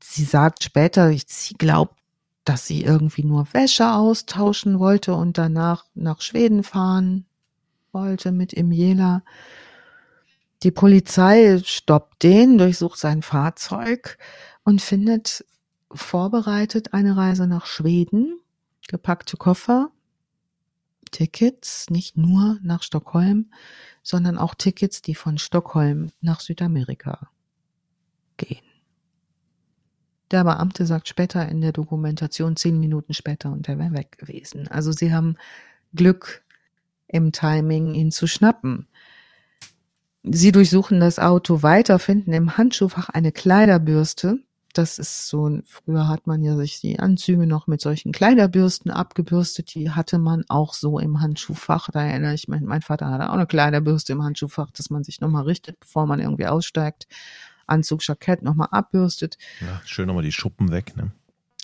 Sie sagt später, sie glaubt, dass sie irgendwie nur Wäsche austauschen wollte und danach nach Schweden fahren wollte mit Imjela. Die Polizei stoppt den, durchsucht sein Fahrzeug und findet vorbereitet eine Reise nach Schweden, gepackte Koffer, Tickets, nicht nur nach Stockholm, sondern auch Tickets, die von Stockholm nach Südamerika gehen. Der Beamte sagt später in der Dokumentation, zehn Minuten später, und er wäre weg gewesen. Also sie haben Glück im Timing, ihn zu schnappen. Sie durchsuchen das Auto weiter, finden im Handschuhfach eine Kleiderbürste. Das ist so, früher hat man ja sich die Anzüge noch mit solchen Kleiderbürsten abgebürstet. Die hatte man auch so im Handschuhfach. Da erinnere ich mich, mein Vater hatte auch eine Kleiderbürste im Handschuhfach, dass man sich nochmal richtet, bevor man irgendwie aussteigt. Anzug, Jackett nochmal abbürstet. Ja, schön nochmal die Schuppen weg, ne?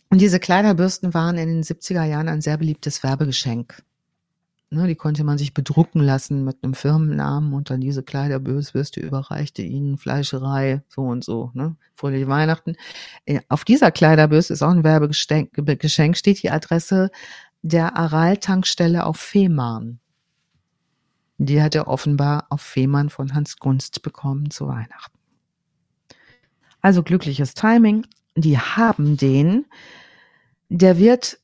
Und diese Kleiderbürsten waren in den 70er Jahren ein sehr beliebtes Werbegeschenk. Ne, die konnte man sich bedrucken lassen mit einem Firmennamen und dann diese Kleiderbürste überreichte ihnen Fleischerei, so und so, ne? Fröhliche Weihnachten. Äh, auf dieser Kleiderbürste ist auch ein Werbegeschenk, Geschenk, steht die Adresse der Aral-Tankstelle auf Fehmarn. Die hat er offenbar auf Fehmarn von Hans Gunst bekommen zu Weihnachten. Also glückliches Timing. Die haben den. Der wird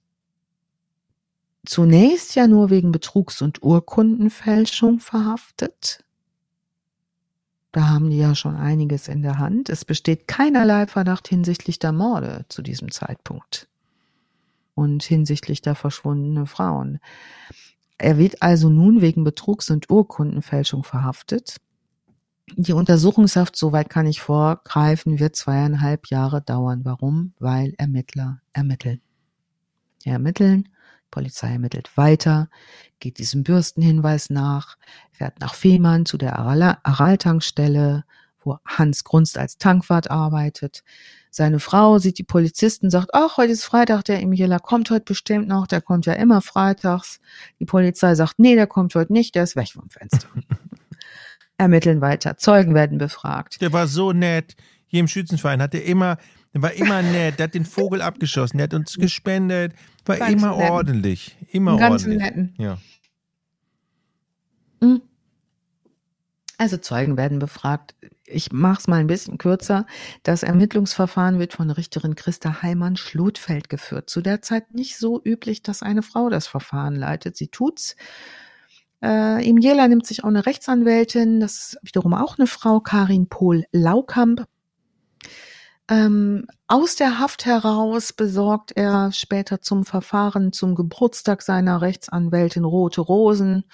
zunächst ja nur wegen Betrugs- und Urkundenfälschung verhaftet. Da haben die ja schon einiges in der Hand. Es besteht keinerlei Verdacht hinsichtlich der Morde zu diesem Zeitpunkt und hinsichtlich der verschwundenen Frauen. Er wird also nun wegen Betrugs- und Urkundenfälschung verhaftet. Die Untersuchungshaft, soweit kann ich vorgreifen, wird zweieinhalb Jahre dauern. Warum? Weil Ermittler ermitteln. Ermitteln, Polizei ermittelt weiter, geht diesem Bürstenhinweis nach, fährt nach Fehmarn zu der Aral-Tankstelle, wo Hans Grunst als Tankwart arbeitet. Seine Frau sieht die Polizisten, sagt, ach, heute ist Freitag, der Emiela kommt heute bestimmt noch, der kommt ja immer freitags. Die Polizei sagt, nee, der kommt heute nicht, der ist weg vom Fenster. ermitteln weiter. Zeugen werden befragt. Der war so nett. Hier im Schützenverein hat er immer, war immer nett. Der hat den Vogel abgeschossen. Der hat uns gespendet. War ganz immer netten. ordentlich. Immer ganz ordentlich. Netten. Ja. Hm. Also Zeugen werden befragt. Ich mache es mal ein bisschen kürzer. Das Ermittlungsverfahren wird von Richterin Christa Heimann-Schlotfeld geführt. Zu der Zeit nicht so üblich, dass eine Frau das Verfahren leitet. Sie tut's. Äh, Im Jela nimmt sich auch eine Rechtsanwältin, das ist wiederum auch eine Frau, Karin Pohl-Laukamp. Ähm, aus der Haft heraus besorgt er später zum Verfahren zum Geburtstag seiner Rechtsanwältin rote Rosen,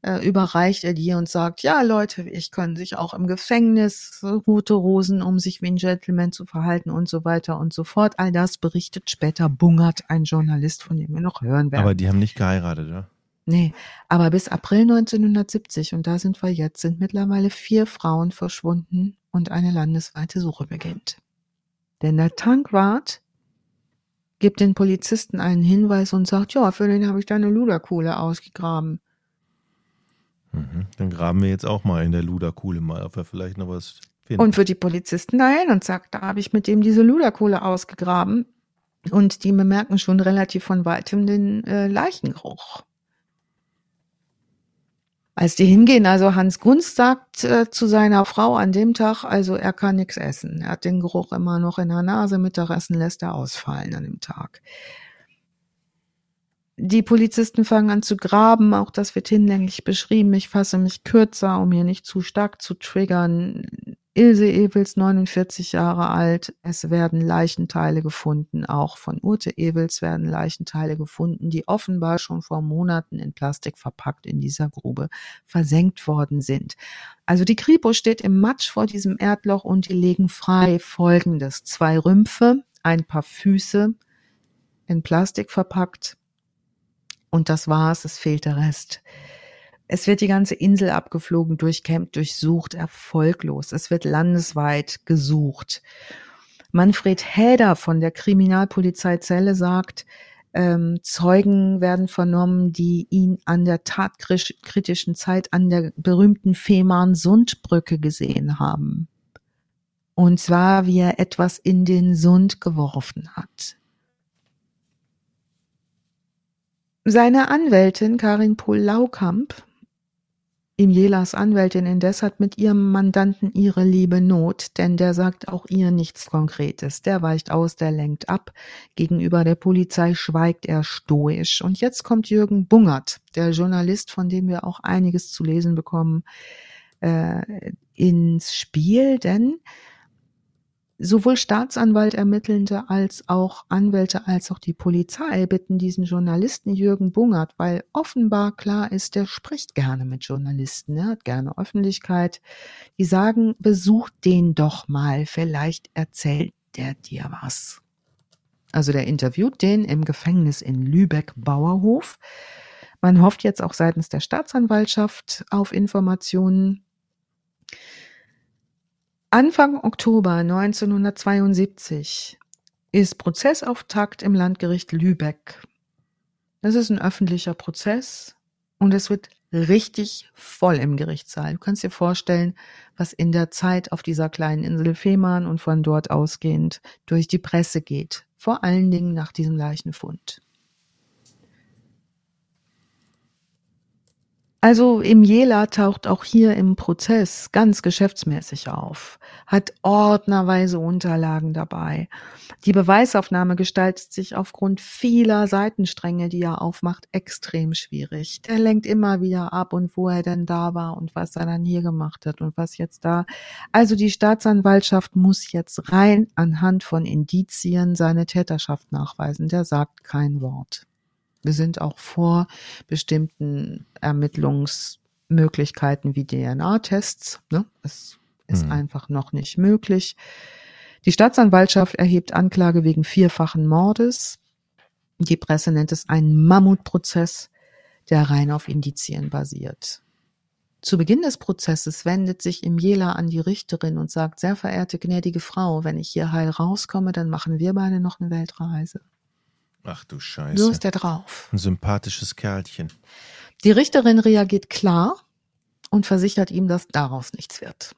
äh, überreicht er die und sagt, ja Leute, ich kann sich auch im Gefängnis rote Rosen, um sich wie ein Gentleman zu verhalten und so weiter und so fort. All das berichtet später Bungert, ein Journalist, von dem wir noch hören werden. Aber die haben nicht geheiratet, ja? Nee, aber bis April 1970, und da sind wir jetzt, sind mittlerweile vier Frauen verschwunden und eine landesweite Suche beginnt. Denn der Tankwart gibt den Polizisten einen Hinweis und sagt, ja, für den habe ich da eine Luderkuhle ausgegraben. Mhm, dann graben wir jetzt auch mal in der Luderkuhle mal, ob wir vielleicht noch was finden. Und für die Polizisten dahin und sagt, da habe ich mit dem diese Luderkuhle ausgegraben. Und die bemerken schon relativ von weitem den äh, Leichengeruch als die hingehen, also Hans Gunst sagt äh, zu seiner Frau an dem Tag, also er kann nichts essen. Er hat den Geruch immer noch in der Nase, Mittagessen lässt er ausfallen an dem Tag. Die Polizisten fangen an zu graben, auch das wird hinlänglich beschrieben. Ich fasse mich kürzer, um hier nicht zu stark zu triggern. Ilse Ewels, 49 Jahre alt. Es werden Leichenteile gefunden. Auch von Urte Ewels werden Leichenteile gefunden, die offenbar schon vor Monaten in Plastik verpackt in dieser Grube versenkt worden sind. Also die Kripo steht im Matsch vor diesem Erdloch und die legen frei folgendes. Zwei Rümpfe, ein paar Füße in Plastik verpackt. Und das war's. Es fehlt der Rest. Es wird die ganze Insel abgeflogen, durchkämmt, durchsucht, erfolglos. Es wird landesweit gesucht. Manfred Häder von der Kriminalpolizei Celle sagt, ähm, Zeugen werden vernommen, die ihn an der tatkritischen Zeit an der berühmten Fehmarn-Sundbrücke gesehen haben. Und zwar, wie er etwas in den Sund geworfen hat. Seine Anwältin Karin Pohl-Laukamp Imjelas Anwältin indes hat mit ihrem Mandanten ihre liebe Not, denn der sagt auch ihr nichts Konkretes. Der weicht aus, der lenkt ab. Gegenüber der Polizei schweigt er stoisch. Und jetzt kommt Jürgen Bungert, der Journalist, von dem wir auch einiges zu lesen bekommen, äh, ins Spiel, denn Sowohl Staatsanwalt, Ermittelnde als auch Anwälte als auch die Polizei bitten diesen Journalisten Jürgen Bungert, weil offenbar klar ist, der spricht gerne mit Journalisten, er hat gerne Öffentlichkeit. Die sagen, besuch den doch mal, vielleicht erzählt der dir was. Also der interviewt den im Gefängnis in Lübeck-Bauerhof. Man hofft jetzt auch seitens der Staatsanwaltschaft auf Informationen. Anfang Oktober 1972 ist Prozessauftakt im Landgericht Lübeck. Das ist ein öffentlicher Prozess und es wird richtig voll im Gerichtssaal. Du kannst dir vorstellen, was in der Zeit auf dieser kleinen Insel Fehmarn und von dort ausgehend durch die Presse geht. Vor allen Dingen nach diesem Leichenfund. Also im Jela taucht auch hier im Prozess ganz geschäftsmäßig auf, hat ordnerweise Unterlagen dabei. Die Beweisaufnahme gestaltet sich aufgrund vieler Seitenstränge, die er aufmacht, extrem schwierig. Der lenkt immer wieder ab und wo er denn da war und was er dann hier gemacht hat und was jetzt da. Also die Staatsanwaltschaft muss jetzt rein anhand von Indizien seine Täterschaft nachweisen. Der sagt kein Wort. Wir sind auch vor bestimmten Ermittlungsmöglichkeiten wie DNA-Tests. Ne? Es ist mhm. einfach noch nicht möglich. Die Staatsanwaltschaft erhebt Anklage wegen vierfachen Mordes. Die Presse nennt es einen Mammutprozess, der rein auf Indizien basiert. Zu Beginn des Prozesses wendet sich Imjela an die Richterin und sagt, sehr verehrte gnädige Frau, wenn ich hier heil rauskomme, dann machen wir beide noch eine Weltreise. Ach du Scheiße. So ist er drauf. Ein sympathisches Kerlchen. Die Richterin reagiert klar und versichert ihm, dass daraus nichts wird.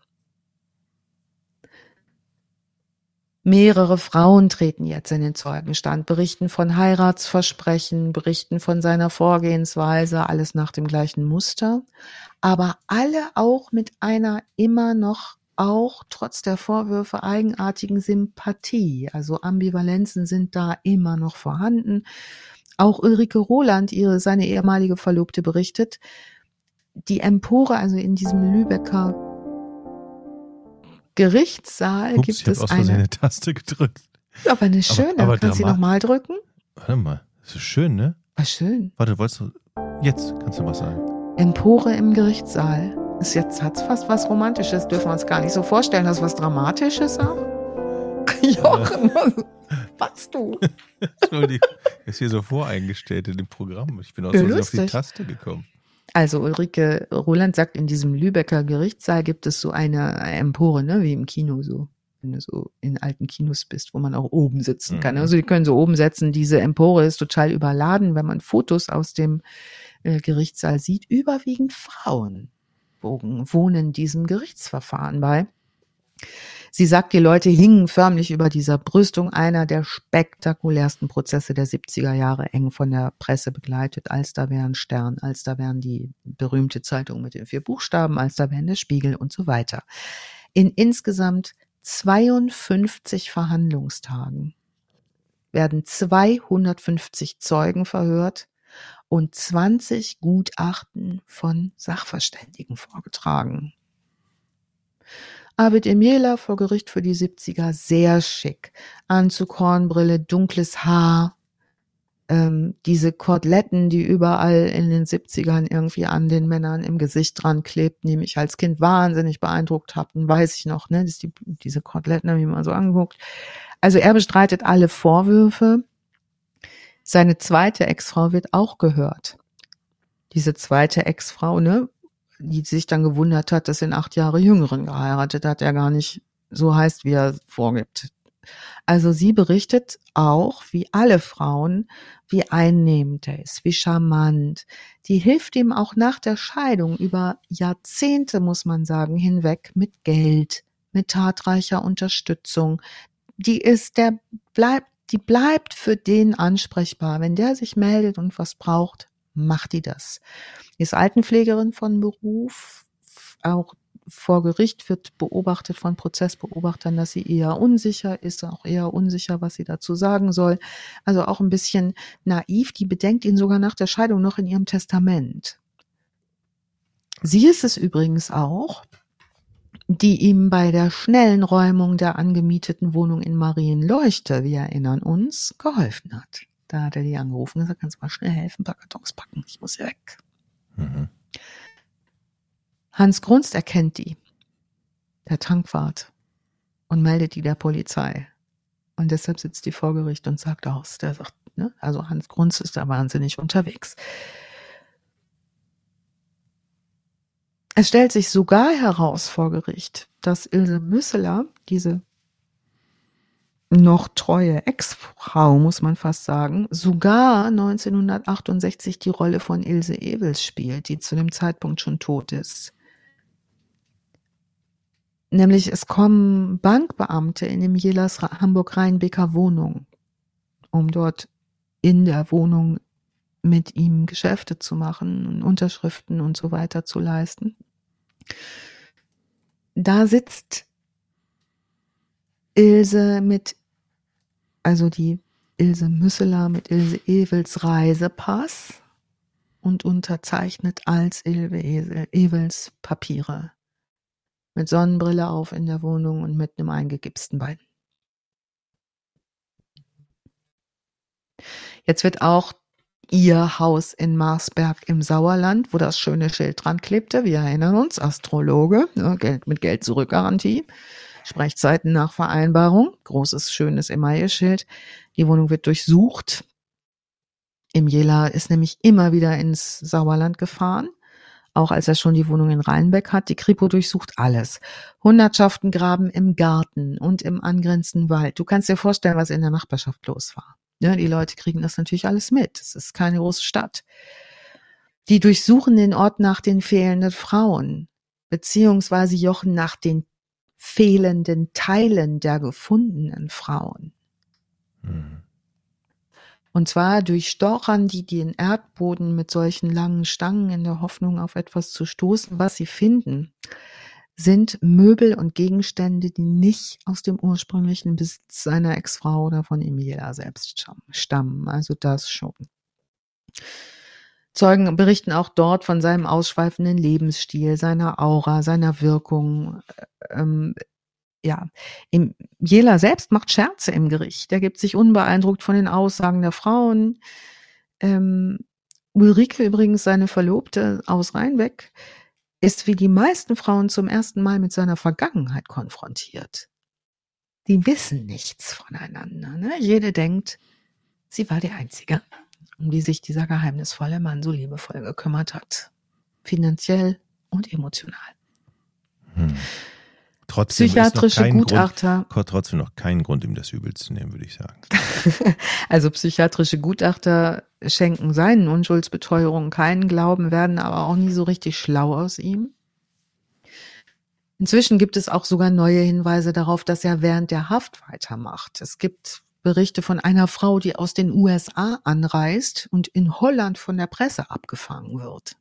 Mehrere Frauen treten jetzt in den Zeugenstand, berichten von Heiratsversprechen, berichten von seiner Vorgehensweise, alles nach dem gleichen Muster, aber alle auch mit einer immer noch auch trotz der Vorwürfe eigenartigen Sympathie. Also Ambivalenzen sind da immer noch vorhanden. Auch Ulrike Roland, ihre, seine ehemalige Verlobte, berichtet, die Empore, also in diesem Lübecker Gerichtssaal Ups, gibt ich es aus eine. eine Taste gedrückt. Aber eine schöne, aber kannst du sie nochmal drücken? Warte mal, das ist schön, ne? War schön. Warte, wolltest du. Jetzt kannst du was sagen. Empore im Gerichtssaal. Ist jetzt hat's fast was Romantisches, dürfen wir uns gar nicht so vorstellen. Du was Dramatisches auch? Jochen, was machst du? Entschuldigung, ist hier so voreingestellt in dem Programm. Ich bin auch so auf die. Taste gekommen. Also Ulrike Roland sagt, in diesem Lübecker Gerichtssaal gibt es so eine Empore, ne, wie im Kino so. Wenn du so in alten Kinos bist, wo man auch oben sitzen kann. Mhm. Also die können so oben sitzen. Diese Empore ist total überladen, wenn man Fotos aus dem äh, Gerichtssaal sieht. Überwiegend Frauen wogen, wohnen diesem Gerichtsverfahren bei. Sie sagt, die Leute hingen förmlich über dieser Brüstung einer der spektakulärsten Prozesse der 70er Jahre, eng von der Presse begleitet. Als da wären Stern, als da wären die berühmte Zeitung mit den vier Buchstaben, als da wären der Spiegel und so weiter. In insgesamt 52 Verhandlungstagen werden 250 Zeugen verhört und 20 Gutachten von Sachverständigen vorgetragen. Arvid Emiela vor Gericht für die 70er, sehr schick. Anzug, Hornbrille, dunkles Haar, ähm, diese Koteletten, die überall in den 70ern irgendwie an den Männern im Gesicht dran klebt, die mich als Kind wahnsinnig beeindruckt hatten, weiß ich noch, ne? Das die, diese Koteletten habe ich mal so angeguckt. Also er bestreitet alle Vorwürfe. Seine zweite Ex-Frau wird auch gehört. Diese zweite Ex-Frau, ne, die sich dann gewundert hat, dass er acht Jahre Jüngeren geheiratet hat, der gar nicht so heißt, wie er vorgibt. Also sie berichtet auch, wie alle Frauen, wie einnehmend er ist, wie charmant. Die hilft ihm auch nach der Scheidung über Jahrzehnte, muss man sagen, hinweg mit Geld, mit tatreicher Unterstützung. Die ist, der bleibt, die bleibt für den ansprechbar. Wenn der sich meldet und was braucht, macht die das. Die ist Altenpflegerin von Beruf, auch vor Gericht wird beobachtet von Prozessbeobachtern, dass sie eher unsicher ist, auch eher unsicher, was sie dazu sagen soll. Also auch ein bisschen naiv. Die bedenkt ihn sogar nach der Scheidung noch in ihrem Testament. Sie ist es übrigens auch, die ihm bei der schnellen Räumung der angemieteten Wohnung in Marienleuchte, wir erinnern uns, geholfen hat. Da hat er die angerufen und gesagt, kannst du mal schnell helfen, ein paar Kartons packen, ich muss hier weg. Mhm. Hans Grunst erkennt die, der Tankwart, und meldet die der Polizei. Und deshalb sitzt die vor Gericht und sagt aus. Der sagt, ne, also Hans Grunst ist da wahnsinnig unterwegs. Es stellt sich sogar heraus vor Gericht, dass Ilse Müsseler, diese noch treue Ex-Frau, muss man fast sagen, sogar 1968 die Rolle von Ilse Ewels spielt, die zu dem Zeitpunkt schon tot ist. Nämlich es kommen Bankbeamte in dem Jelas Hamburg-Rheinbeker Wohnung, um dort in der Wohnung mit ihm Geschäfte zu machen Unterschriften und so weiter zu leisten. Da sitzt Ilse mit, also die Ilse Müsseler mit Ilse Ewels Reisepass und unterzeichnet als Ilse Ewels Papiere mit Sonnenbrille auf in der Wohnung und mit einem eingegipsten Bein. Jetzt wird auch ihr Haus in Marsberg im Sauerland, wo das schöne Schild dran klebte, wir erinnern uns, Astrologe, ne, Geld mit Geld zurück Garantie, Sprechzeiten nach Vereinbarung, großes, schönes Emaille-Schild. Die Wohnung wird durchsucht. Im Jela ist nämlich immer wieder ins Sauerland gefahren auch als er schon die Wohnung in Rheinbeck hat. Die Kripo durchsucht alles. Hundertschaften graben im Garten und im angrenzenden Wald. Du kannst dir vorstellen, was in der Nachbarschaft los war. Ja, die Leute kriegen das natürlich alles mit. Es ist keine große Stadt. Die durchsuchen den Ort nach den fehlenden Frauen, beziehungsweise jochen nach den fehlenden Teilen der gefundenen Frauen. Mhm. Und zwar durchstochern die den Erdboden mit solchen langen Stangen in der Hoffnung, auf etwas zu stoßen. Was sie finden, sind Möbel und Gegenstände, die nicht aus dem ursprünglichen Besitz seiner Ex-Frau oder von Emilia selbst stammen. Also das schon. Zeugen berichten auch dort von seinem ausschweifenden Lebensstil, seiner Aura, seiner Wirkung. Ähm, ja, Jela selbst macht Scherze im Gericht. Er gibt sich unbeeindruckt von den Aussagen der Frauen. Ähm, Ulrike übrigens, seine Verlobte aus Rheinbeck, ist wie die meisten Frauen zum ersten Mal mit seiner Vergangenheit konfrontiert. Die wissen nichts voneinander. Ne? Jede denkt, sie war die Einzige, um die sich dieser geheimnisvolle Mann so liebevoll gekümmert hat. Finanziell und emotional. Hm. Trotzdem psychiatrische Gutachter. Grund, trotzdem noch keinen Grund, ihm das übel zu nehmen, würde ich sagen. also psychiatrische Gutachter schenken seinen Unschuldsbeteuerungen keinen Glauben, werden aber auch nie so richtig schlau aus ihm. Inzwischen gibt es auch sogar neue Hinweise darauf, dass er während der Haft weitermacht. Es gibt Berichte von einer Frau, die aus den USA anreist und in Holland von der Presse abgefangen wird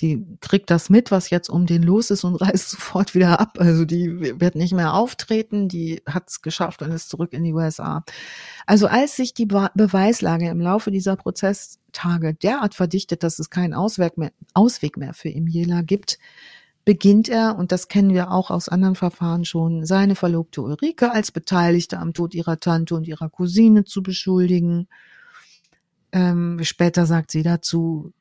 die kriegt das mit, was jetzt um den los ist und reist sofort wieder ab. Also die wird nicht mehr auftreten, die hat es geschafft und ist zurück in die USA. Also als sich die Beweislage im Laufe dieser Prozesstage derart verdichtet, dass es keinen Ausweg mehr, Ausweg mehr für Imiela gibt, beginnt er, und das kennen wir auch aus anderen Verfahren schon, seine Verlobte Ulrike als Beteiligte am Tod ihrer Tante und ihrer Cousine zu beschuldigen. Ähm, später sagt sie dazu,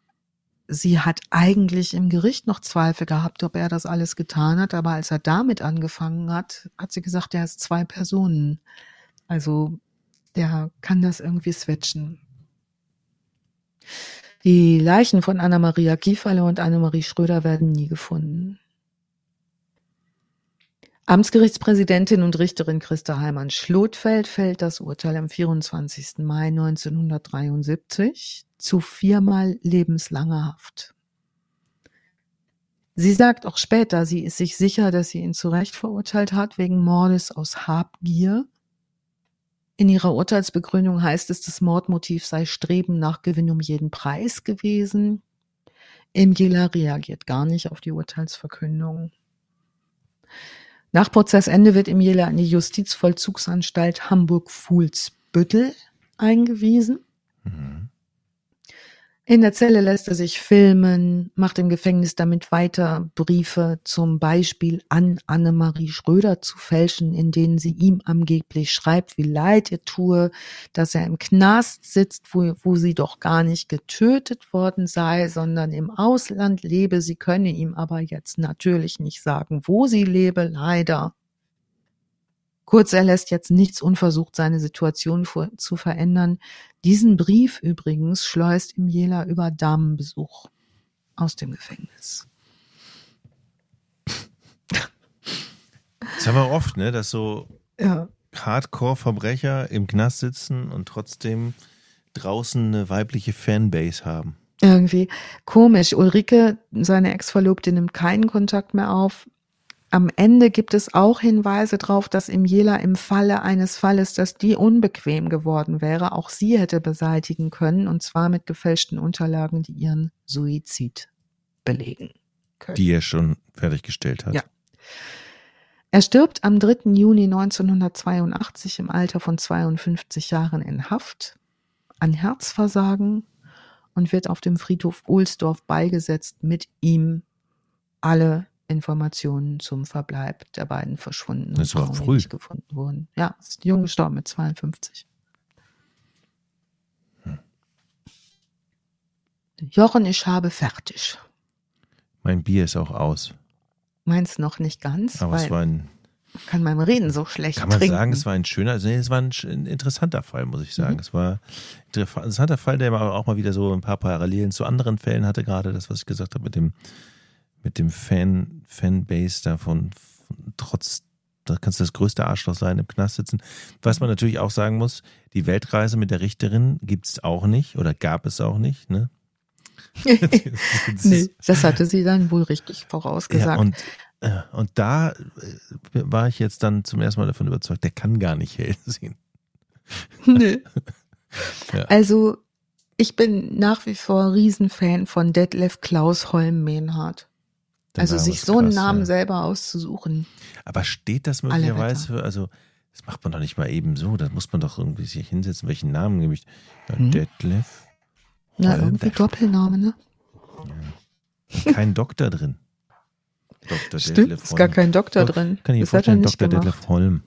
sie hat eigentlich im Gericht noch Zweifel gehabt, ob er das alles getan hat, aber als er damit angefangen hat, hat sie gesagt, er ist zwei Personen. Also der kann das irgendwie switchen. Die Leichen von Anna-Maria Kieferle und Annemarie Schröder werden nie gefunden. Amtsgerichtspräsidentin und Richterin Christa Heimann-Schlotfeld fällt das Urteil am 24. Mai 1973 zu viermal lebenslanger Haft. Sie sagt auch später, sie ist sich sicher, dass sie ihn zu Recht verurteilt hat wegen Mordes aus Habgier in ihrer Urteilsbegründung heißt es, das Mordmotiv sei Streben nach Gewinn um jeden Preis gewesen. Imgila reagiert gar nicht auf die Urteilsverkündung. Nach Prozessende wird Imjela in die Justizvollzugsanstalt Hamburg-Fuhlsbüttel eingewiesen. Mhm. In der Zelle lässt er sich filmen, macht im Gefängnis damit weiter, Briefe zum Beispiel an Annemarie Schröder zu fälschen, in denen sie ihm angeblich schreibt, wie leid ihr tue, dass er im Knast sitzt, wo, wo sie doch gar nicht getötet worden sei, sondern im Ausland lebe. Sie könne ihm aber jetzt natürlich nicht sagen, wo sie lebe, leider. Kurz, er lässt jetzt nichts unversucht, seine Situation zu verändern. Diesen Brief übrigens schleust ihm Jela über Damenbesuch aus dem Gefängnis. Das haben wir oft, ne, dass so ja. Hardcore-Verbrecher im Knast sitzen und trotzdem draußen eine weibliche Fanbase haben. Irgendwie komisch. Ulrike, seine Ex-Verlobte, nimmt keinen Kontakt mehr auf. Am Ende gibt es auch Hinweise darauf, dass im Jela im Falle eines Falles, dass die unbequem geworden wäre, auch sie hätte beseitigen können, und zwar mit gefälschten Unterlagen, die ihren Suizid belegen können. Die er schon fertiggestellt hat. Ja. Er stirbt am 3. Juni 1982 im Alter von 52 Jahren in Haft an Herzversagen und wird auf dem Friedhof Ohlsdorf beigesetzt, mit ihm alle Informationen zum Verbleib der beiden verschwundenen das war Frauen, früh. die gefunden wurden. Ja, ist jung gestorben mit 52. Hm. Jochen, ich habe fertig. Mein Bier ist auch aus. Meins noch nicht ganz. Aber es war ein. Kann beim Reden so schlecht Kann man trinken. sagen, es war ein schöner, also nee, es war ein, ein interessanter Fall, muss ich sagen. Mhm. Es war ein interessanter Fall, der auch mal wieder so ein paar Parallelen zu anderen Fällen hatte, gerade das, was ich gesagt habe mit dem mit dem Fan, Fanbase davon, trotz, da kannst du das größte Arschloch sein, im Knast sitzen. Was man natürlich auch sagen muss, die Weltreise mit der Richterin gibt es auch nicht oder gab es auch nicht, ne? nee, das hatte sie dann wohl richtig vorausgesagt. Ja, und, äh, und da äh, war ich jetzt dann zum ersten Mal davon überzeugt, der kann gar nicht hell sehen. Nee. ja. Also, ich bin nach wie vor Riesenfan von Detlef Klaus Holm-Mehnhardt. Also sich so krass, einen Namen ja. selber auszusuchen. Aber steht das möglicherweise für, also das macht man doch nicht mal eben so, da muss man doch irgendwie sich hinsetzen, welchen Namen nehme ich? Ja, hm. Detlef. Na, irgendwie Doppelname, ne? Ja. Kein Doktor drin. Dr. Stimmt, Detlef ist gar kein Doktor Doch, drin. Kann ich mir vorstellen, Dr. Gemacht. Detlef Holm.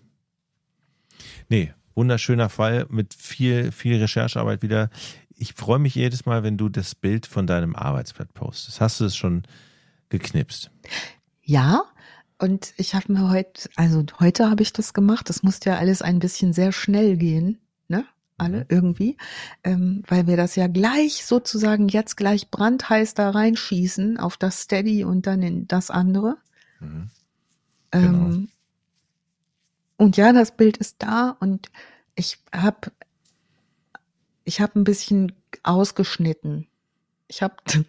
Nee, wunderschöner Fall mit viel, viel Recherchearbeit wieder. Ich freue mich jedes Mal, wenn du das Bild von deinem Arbeitsblatt postest. Hast du es schon geknipst. Ja, und ich habe mir heute, also heute habe ich das gemacht. Das musste ja alles ein bisschen sehr schnell gehen, ne? Alle mhm. irgendwie, ähm, weil wir das ja gleich sozusagen jetzt gleich brandheiß da reinschießen auf das Steady und dann in das andere. Mhm. Genau. Ähm, und ja, das Bild ist da und ich habe ich habe ein bisschen ausgeschnitten ich habe,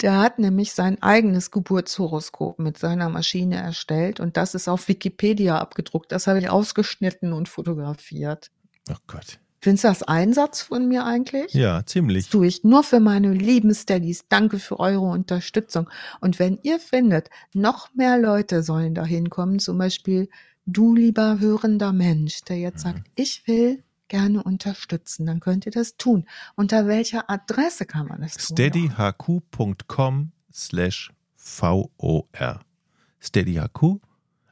der hat nämlich sein eigenes Geburtshoroskop mit seiner Maschine erstellt und das ist auf Wikipedia abgedruckt. Das habe ich ausgeschnitten und fotografiert. Oh Gott. Findest du das Einsatz von mir eigentlich? Ja, ziemlich. Das tue ich nur für meine lieben Steadies. Danke für eure Unterstützung. Und wenn ihr findet, noch mehr Leute sollen da hinkommen, zum Beispiel du, lieber hörender Mensch, der jetzt mhm. sagt, ich will gerne unterstützen, dann könnt ihr das tun. Unter welcher Adresse kann man das tun? steadyhq.com slash VOR. Steady HQ.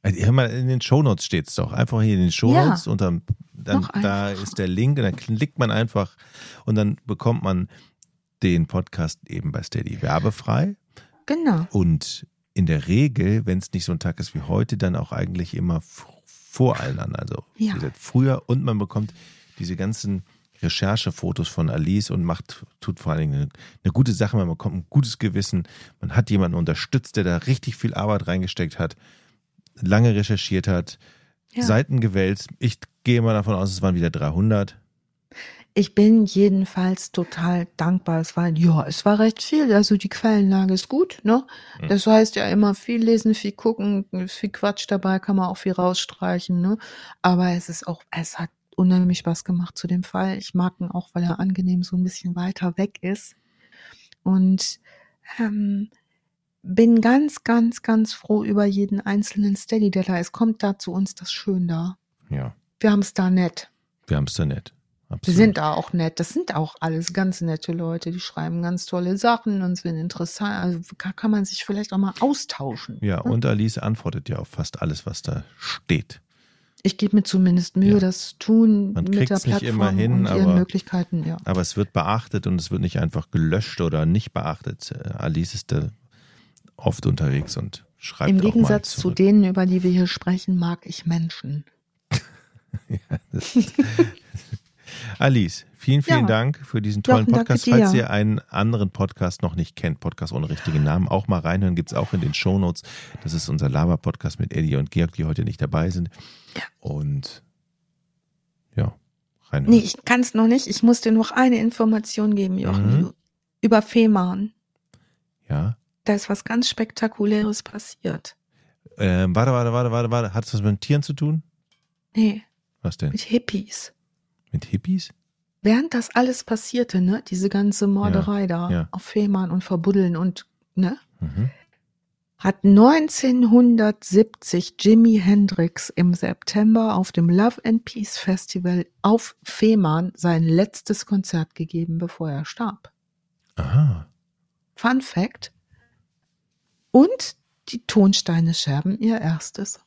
Also, hör mal, in den Shownotes steht es doch. Einfach hier in den Shownotes ja. und dann, dann da ist der Link und dann klickt man einfach und dann bekommt man den Podcast eben bei Steady werbefrei. Genau. Und in der Regel, wenn es nicht so ein Tag ist wie heute, dann auch eigentlich immer vor allen anderen. Also ja. früher und man bekommt diese ganzen Recherchefotos von Alice und macht, tut vor allen Dingen eine, eine, gute Sache, man bekommt ein gutes Gewissen, man hat jemanden unterstützt, der da richtig viel Arbeit reingesteckt hat, lange recherchiert hat, ja. Seiten gewälzt. Ich gehe mal davon aus, es waren wieder 300. Ich bin jedenfalls total dankbar. Es war, ja, es war recht viel. Also die Quellenlage ist gut, ne? Hm. Das heißt ja immer viel lesen, viel gucken, viel Quatsch dabei, kann man auch viel rausstreichen, ne? Aber es ist auch, es hat unheimlich Spaß gemacht zu dem Fall. Ich mag ihn auch, weil er angenehm so ein bisschen weiter weg ist. Und ähm, bin ganz, ganz, ganz froh über jeden einzelnen Steady, der da ist. Kommt da zu uns das schön da. Ja. Wir haben es da nett. Wir haben es da nett. Absolut. Wir sind da auch nett. Das sind auch alles ganz nette Leute. Die schreiben ganz tolle Sachen und sind interessant. Also kann man sich vielleicht auch mal austauschen. Ja, und Alice antwortet ja auf fast alles, was da steht. Ich gebe mir zumindest Mühe, ja. das tun Man mit der Plattform nicht immer hin, und ihren aber, Möglichkeiten. Ja. Aber es wird beachtet und es wird nicht einfach gelöscht oder nicht beachtet. Alice ist da oft unterwegs und schreibt Im Gegensatz zu denen, über die wir hier sprechen, mag ich Menschen. ja, Alice, vielen, vielen ja. Dank für diesen tollen Jochen, Podcast. Falls ihr einen anderen Podcast noch nicht kennt, Podcast ohne richtigen Namen, auch mal reinhören, gibt es auch in den Shownotes. Das ist unser Lava-Podcast mit Eddie und Georg, die heute nicht dabei sind. Ja. Und ja, reinhören. Nee, ich kann es noch nicht. Ich muss dir noch eine Information geben, Jochen. Mhm. Über Fehmarn. Ja. Da ist was ganz Spektakuläres passiert. Ähm, warte, warte, warte, warte, warte. Hat es was mit Tieren zu tun? Nee. Was denn? Mit Hippies. Mit Hippies? Während das alles passierte, ne, diese ganze Morderei ja, da ja. auf Fehmarn und Verbuddeln und, ne, mhm. hat 1970 Jimi Hendrix im September auf dem Love and Peace Festival auf Fehmarn sein letztes Konzert gegeben, bevor er starb. Aha. Fun Fact. Und die Tonsteine Scherben ihr erstes.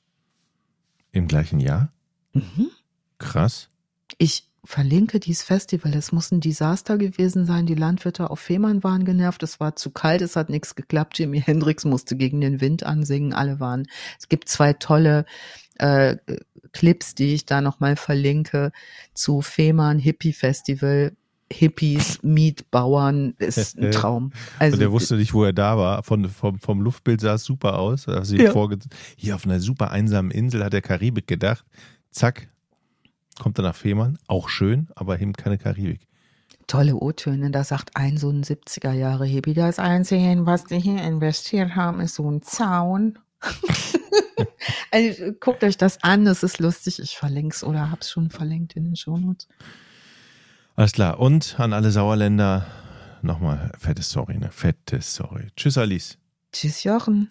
Im gleichen Jahr? Mhm. Krass. Ich verlinke dieses Festival. Es muss ein Desaster gewesen sein. Die Landwirte auf Fehmarn waren genervt. Es war zu kalt. Es hat nichts geklappt. Jimi Hendrix musste gegen den Wind ansingen. Alle waren. Es gibt zwei tolle äh, Clips, die ich da nochmal verlinke zu Fehmarn Hippie Festival. Hippies, Mietbauern, ist ein Traum. Also, Und der wusste nicht, wo er da war. Von, vom, vom Luftbild sah es super aus. Also ja. hier auf einer super einsamen Insel hat der Karibik gedacht. Zack, kommt er nach Fehmarn, auch schön, aber eben keine Karibik. Tolle O-Töne, da sagt ein so ein 70er Jahre Hippie, das Einzige, was die hier investiert haben, ist so ein Zaun. also, guckt euch das an, das ist lustig. Ich verlinke es oder habe es schon verlinkt in den Shownotes. Alles klar. Und an alle Sauerländer nochmal fette Sorry, ne? Fette Sorry. Tschüss, Alice. Tschüss, Jochen.